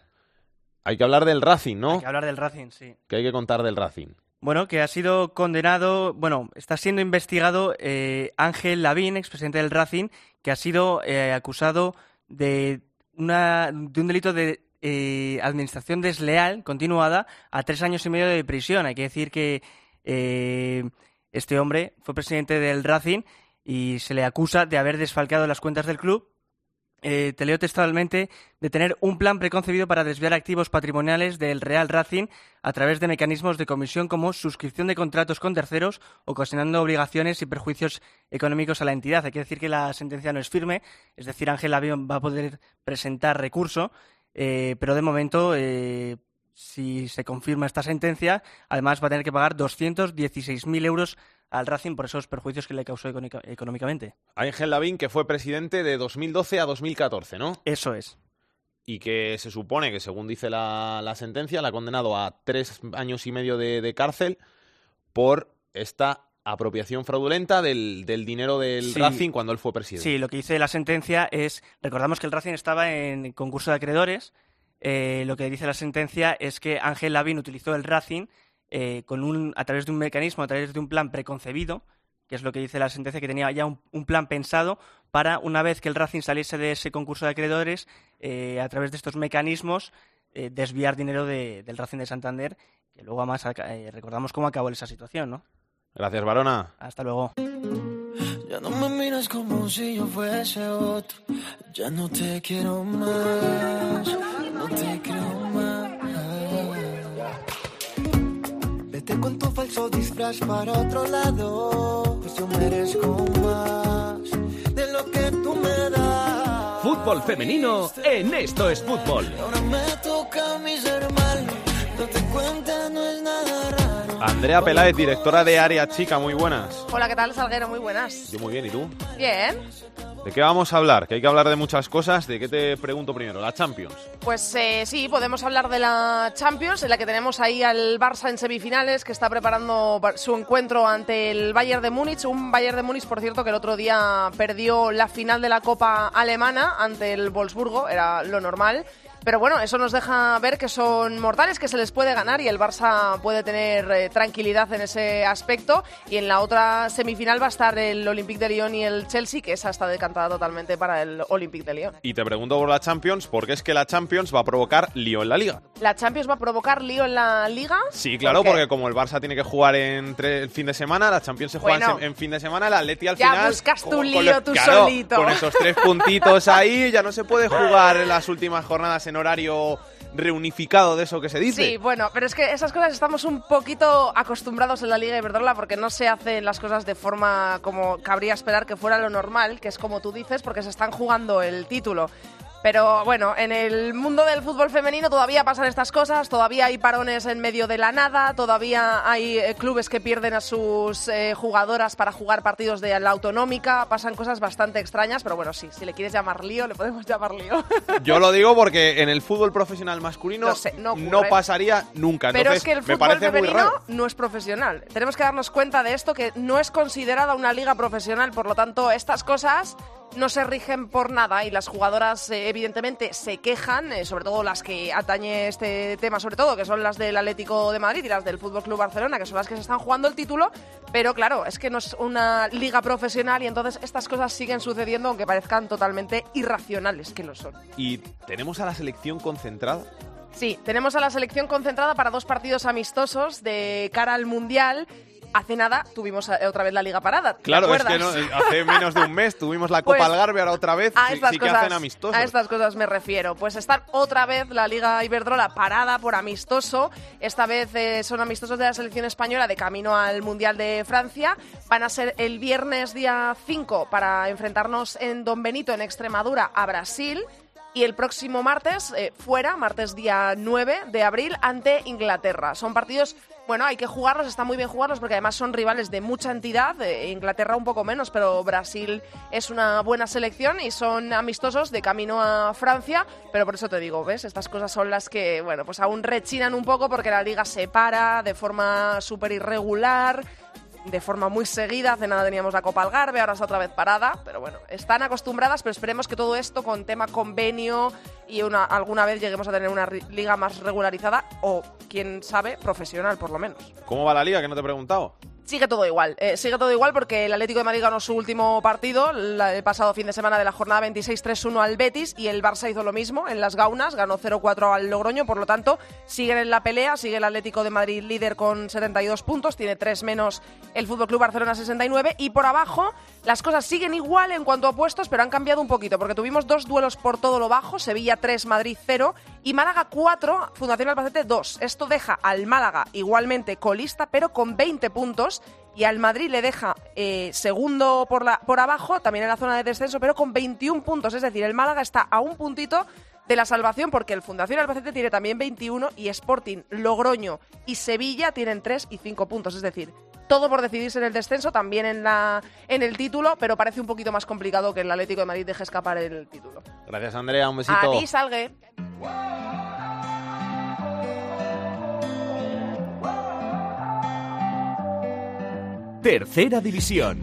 Hay que hablar del Racing, ¿no? Hay que hablar del Racing, sí. ¿Qué hay que contar del Racing? Bueno, que ha sido condenado, bueno, está siendo investigado eh, Ángel Lavín, expresidente del Racing, que ha sido eh, acusado de, una, de un delito de eh, administración desleal continuada a tres años y medio de prisión. Hay que decir que eh, este hombre fue presidente del Racing y se le acusa de haber desfalcado las cuentas del club eh, te leo textualmente, de tener un plan preconcebido para desviar activos patrimoniales del Real Racing a través de mecanismos de comisión como suscripción de contratos con terceros, ocasionando obligaciones y perjuicios económicos a la entidad. Hay que decir que la sentencia no es firme, es decir, Ángel Avión va a poder presentar recurso, eh, pero de momento, eh, si se confirma esta sentencia, además va a tener que pagar 216.000 euros al Racing por esos perjuicios que le causó económica- económicamente. Ángel Lavín, que fue presidente de 2012 a 2014, ¿no? Eso es. Y que se supone que, según dice la, la sentencia, la ha condenado a tres años y medio de, de cárcel por esta apropiación fraudulenta del, del dinero del Sí. Racing cuando él fue presidente. Sí, lo que dice la sentencia es, recordamos que el Racing estaba en concurso de acreedores, eh, lo que dice la sentencia es que Ángel Lavín utilizó el Racing eh, con un, a través de un mecanismo, a través de un plan preconcebido, que es lo que dice la sentencia, que tenía ya un, un plan pensado para, una vez que el Racing saliese de ese concurso de acreedores, eh, a través de estos mecanismos, eh, desviar dinero de- del Racing de Santander, que luego además eh, recordamos cómo acabó esa situación, ¿no? Gracias, Varona. Hasta luego. Ya no me miras como si yo fuese otro. Ya no te quiero más. No te creo más. Vete con tu falso disfraz para otro lado. Pues yo merezco más de lo que tú me das. Fútbol femenino en Esto es Fútbol. Ahora me toca a mí ser malo. Date cuenta, no es nada raro. Andrea Peláez, directora de Área Chica, muy buenas. Hola, ¿qué tal, Salguero? Muy buenas. Yo muy bien, ¿y tú? Bien. ¿De qué vamos a hablar? Que hay que hablar de muchas cosas. ¿De qué te pregunto primero? La Champions. Pues eh, sí, podemos hablar de la Champions, en la que tenemos ahí al Barça en semifinales, que está preparando su encuentro ante el Bayern de Múnich. Un Bayern de Múnich, por cierto, que el otro día perdió la final de la Copa Alemana ante el Wolfsburgo, era lo normal. Pero bueno, eso nos deja ver que son mortales, que se les puede ganar y el Barça puede tener eh, tranquilidad en ese aspecto. Y en la otra semifinal va a estar el Olympique de Lyon y el Chelsea, que esa está decantada totalmente para el Olympique de Lyon. Y te pregunto por la Champions, porque es que la Champions va a provocar lío en la Liga. ¿La Champions va a provocar lío en la Liga? Sí, claro, ¿Por porque como el Barça tiene que jugar en el fin de semana, la Champions se juega en Bueno. se- en, fin de semana, el Atleti al Ya final... buscas tu lío los- tú claro, solito. Con esos tres puntitos ahí, ya no se puede jugar en las últimas jornadas en horario reunificado de eso que se dice. Sí, bueno, pero es que esas cosas estamos un poquito acostumbrados en la Liga Iberdrola porque no se hacen las cosas de forma como cabría esperar que fuera lo normal, que es como tú dices, porque se están jugando el título. Pero bueno, en el mundo del fútbol femenino todavía pasan estas cosas, todavía hay parones en medio de la nada, todavía hay eh, clubes que pierden a sus eh, jugadoras para jugar partidos de la autonómica, pasan cosas bastante extrañas, pero bueno, sí, si le quieres llamar lío, le podemos llamar lío. *laughs* Yo lo digo porque en el fútbol profesional masculino sé, no ocurre. pasaría nunca. Pero es que el fútbol femenino no es profesional. Tenemos que darnos cuenta de esto, que no es considerada una liga profesional. Por lo tanto, estas cosas no se rigen por nada y las jugadoras eh, evidentemente se quejan, eh, sobre todo las que atañe este tema, sobre todo, que son las del Atlético de Madrid y las del Fútbol Club Barcelona, que son las que se están jugando el título. Pero claro, es que no es una liga profesional y entonces estas cosas siguen sucediendo aunque parezcan totalmente irracionales, que lo son. Y tenemos a la selección concentrada. Sí, tenemos a la selección concentrada para dos partidos amistosos de cara al Mundial. Hace nada tuvimos eh, otra vez la Liga Parada. ¿te Claro, es que no, eh, hace menos de un mes tuvimos la *laughs* Copa Pues, Algarve, ahora otra vez A sí, estas, sí que cosas, hacen amistosos. a estas cosas me refiero. Pues están otra vez la Liga Iberdrola parada por amistoso. Esta vez eh, son amistosos de la selección española de camino al Mundial de Francia. Van a ser el viernes día 5 para enfrentarnos en Don Benito, en Extremadura, a Brasil. Y el próximo martes, eh, fuera, martes día 9 de abril, ante Inglaterra. Son partidos, bueno, hay que jugarlos, está muy bien jugarlos porque además son rivales de mucha entidad. Inglaterra un poco menos, pero Brasil es una buena selección y son amistosos de camino a Francia. Pero por eso te digo, ¿ves? Estas cosas son las que, bueno, pues aún rechinan un poco porque la liga se para de forma súper irregular de forma muy seguida. Hace nada teníamos la Copa Algarve, ahora está otra vez parada. Pero bueno, están acostumbradas, pero esperemos que todo esto con tema convenio y una, alguna vez lleguemos a tener una liga más regularizada o, quién sabe, profesional por lo menos. ¿Cómo va la liga? Que no te he preguntado. Sigue todo igual, eh, sigue todo igual porque el Atlético de Madrid ganó su último partido el pasado fin de semana de la jornada 26-3-1 al Betis y el Barça hizo lo mismo en las Gaunas, ganó 0-4 al Logroño, por lo tanto siguen en la pelea, sigue el Atlético de Madrid líder con 72 puntos, tiene 3 menos el Fútbol Club Barcelona 69 y por abajo las cosas siguen igual en cuanto a puestos, pero han cambiado un poquito porque tuvimos dos duelos por todo lo bajo, Sevilla 3, Madrid 0 y Málaga 4, Fundación Albacete 2. Esto deja al Málaga igualmente colista, pero con 20 puntos y al Madrid le deja eh, segundo por, la, por abajo, también en la zona de descenso, pero con 21 puntos. Es decir, el Málaga está a un puntito de la salvación porque el Fundación Albacete tiene también 21 y Sporting, Logroño y Sevilla tienen 3 y 5 puntos. Es decir, todo por decidirse en el descenso, también en, la, en el título, pero parece un poquito más complicado que el Atlético de Madrid deje escapar el título. Gracias, Andrea. Un besito. A ti, Salgue. Tercera división.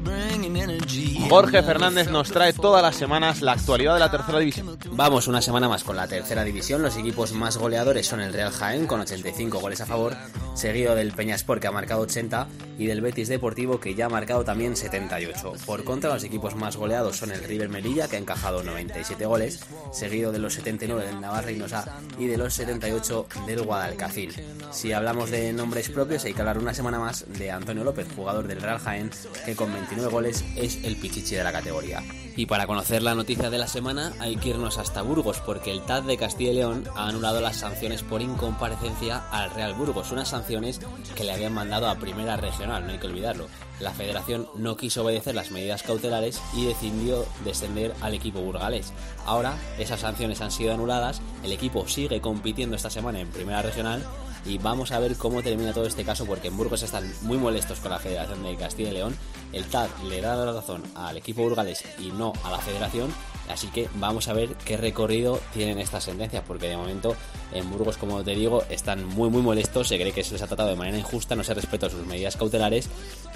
Jorge Fernández nos trae todas las semanas la actualidad de la tercera división. Vamos una semana más con la tercera división. Los equipos más goleadores son el Real Jaén con 85 goles a favor, seguido del Peñaspor que ha marcado 80 y del Betis Deportivo que ya ha marcado también 78. Por contra, los equipos más goleados son el River Melilla que ha encajado 97 goles, seguido de los 79 del Navarra Reynosa y de los 78 del Guadalcacil. Si hablamos de nombres propios, hay que hablar una semana más de Antonio López, jugador del Real Jaén, que con 29 goles es el pichichi de la categoría. Y para conocer la noticia de la semana hay que irnos hasta Burgos porque el TAD de Castilla y León ha anulado las sanciones por incomparecencia al Real Burgos, unas sanciones que le habían mandado a Primera Regional, no hay que olvidarlo. La federación no quiso obedecer las medidas cautelares y decidió descender al equipo burgalés. Ahora esas sanciones han sido anuladas, el equipo sigue compitiendo esta semana en Primera Regional y vamos a ver cómo termina todo este caso porque en Burgos están muy molestos con la Federación de Castilla y León. El TAD le da la razón al equipo burgalés y no a la Federación. Así que vamos a ver qué recorrido tienen estas sentencias, porque de momento en Burgos, como te digo, están muy muy molestos, se cree que se les ha tratado de manera injusta, no se respeta sus medidas cautelares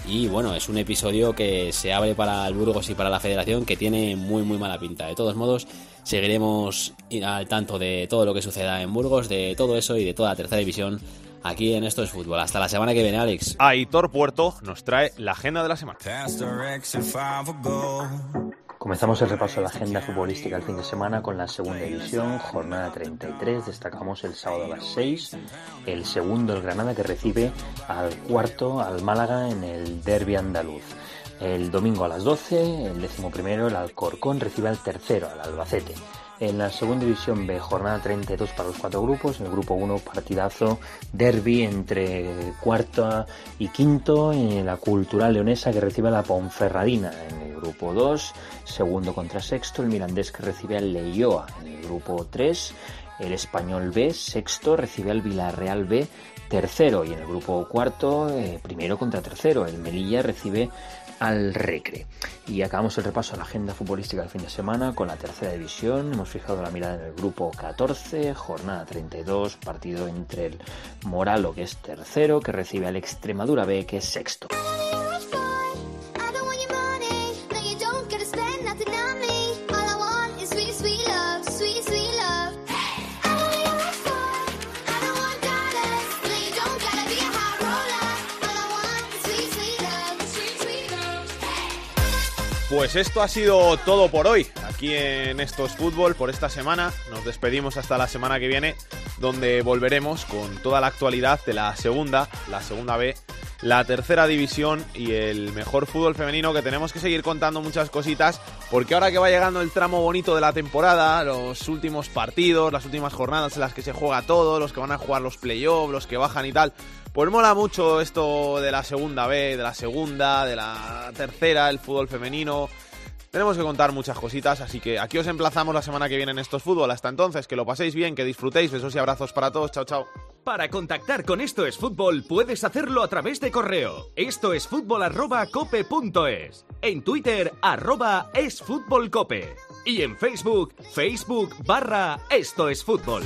y bueno, es un episodio que se abre para el Burgos y para la Federación que tiene muy muy mala pinta. De todos modos, seguiremos al tanto de todo lo que suceda en Burgos, de todo eso y de toda la tercera división aquí en Esto es Fútbol. Hasta la semana que viene, Alex. Aitor Puerto nos trae la agenda de la semana. Comenzamos el repaso de la agenda futbolística el fin de semana con la segunda división, jornada 33. Destacamos el sábado a las 6, el segundo, el Granada, que recibe al cuarto, al Málaga, en el derby andaluz. El domingo a las 12, el décimo primero, el Alcorcón recibe al tercero, al Albacete. En la segunda división B, jornada 32 para los cuatro grupos. En el grupo 1, partidazo, derby entre cuarto y quinto. En la cultural leonesa que recibe a la Ponferradina. En el grupo 2, segundo contra sexto. El mirandés que recibe al Leioa. En el grupo 3, el español B, sexto, recibe al Villarreal B, tercero. Y en el grupo cuarto, eh, primero contra tercero. El Melilla recibe al Recre. Y acabamos el repaso a la agenda futbolística del fin de semana con la tercera división. Hemos fijado la mirada en el grupo 14, jornada 32, partido entre el Moralo, que es tercero, que recibe al Extremadura B, que es sexto. Pues esto ha sido todo por hoy, aquí en Esto es Fútbol, por esta semana. Nos despedimos hasta la semana que viene, donde volveremos con toda la actualidad de la segunda, la segunda B, la tercera división y el mejor fútbol femenino que tenemos que seguir contando muchas cositas, porque ahora que va llegando el tramo bonito de la temporada, los últimos partidos, las últimas jornadas en las que se juega todo, los que van a jugar los playoffs, los que bajan y tal, pues mola mucho esto de la segunda B, de la segunda, de la tercera, el fútbol femenino. Tenemos que contar muchas cositas, así que aquí os emplazamos la semana que viene en estos fútbol. Hasta entonces, que lo paséis bien, que disfrutéis. Besos y abrazos para todos. Chao, chao. Para contactar con Esto es Fútbol puedes hacerlo a través de correo. Esto es fútbol arroba cope es. En Twitter arroba es fútbol cope. Y en Facebook, Facebook barra Esto es Fútbol.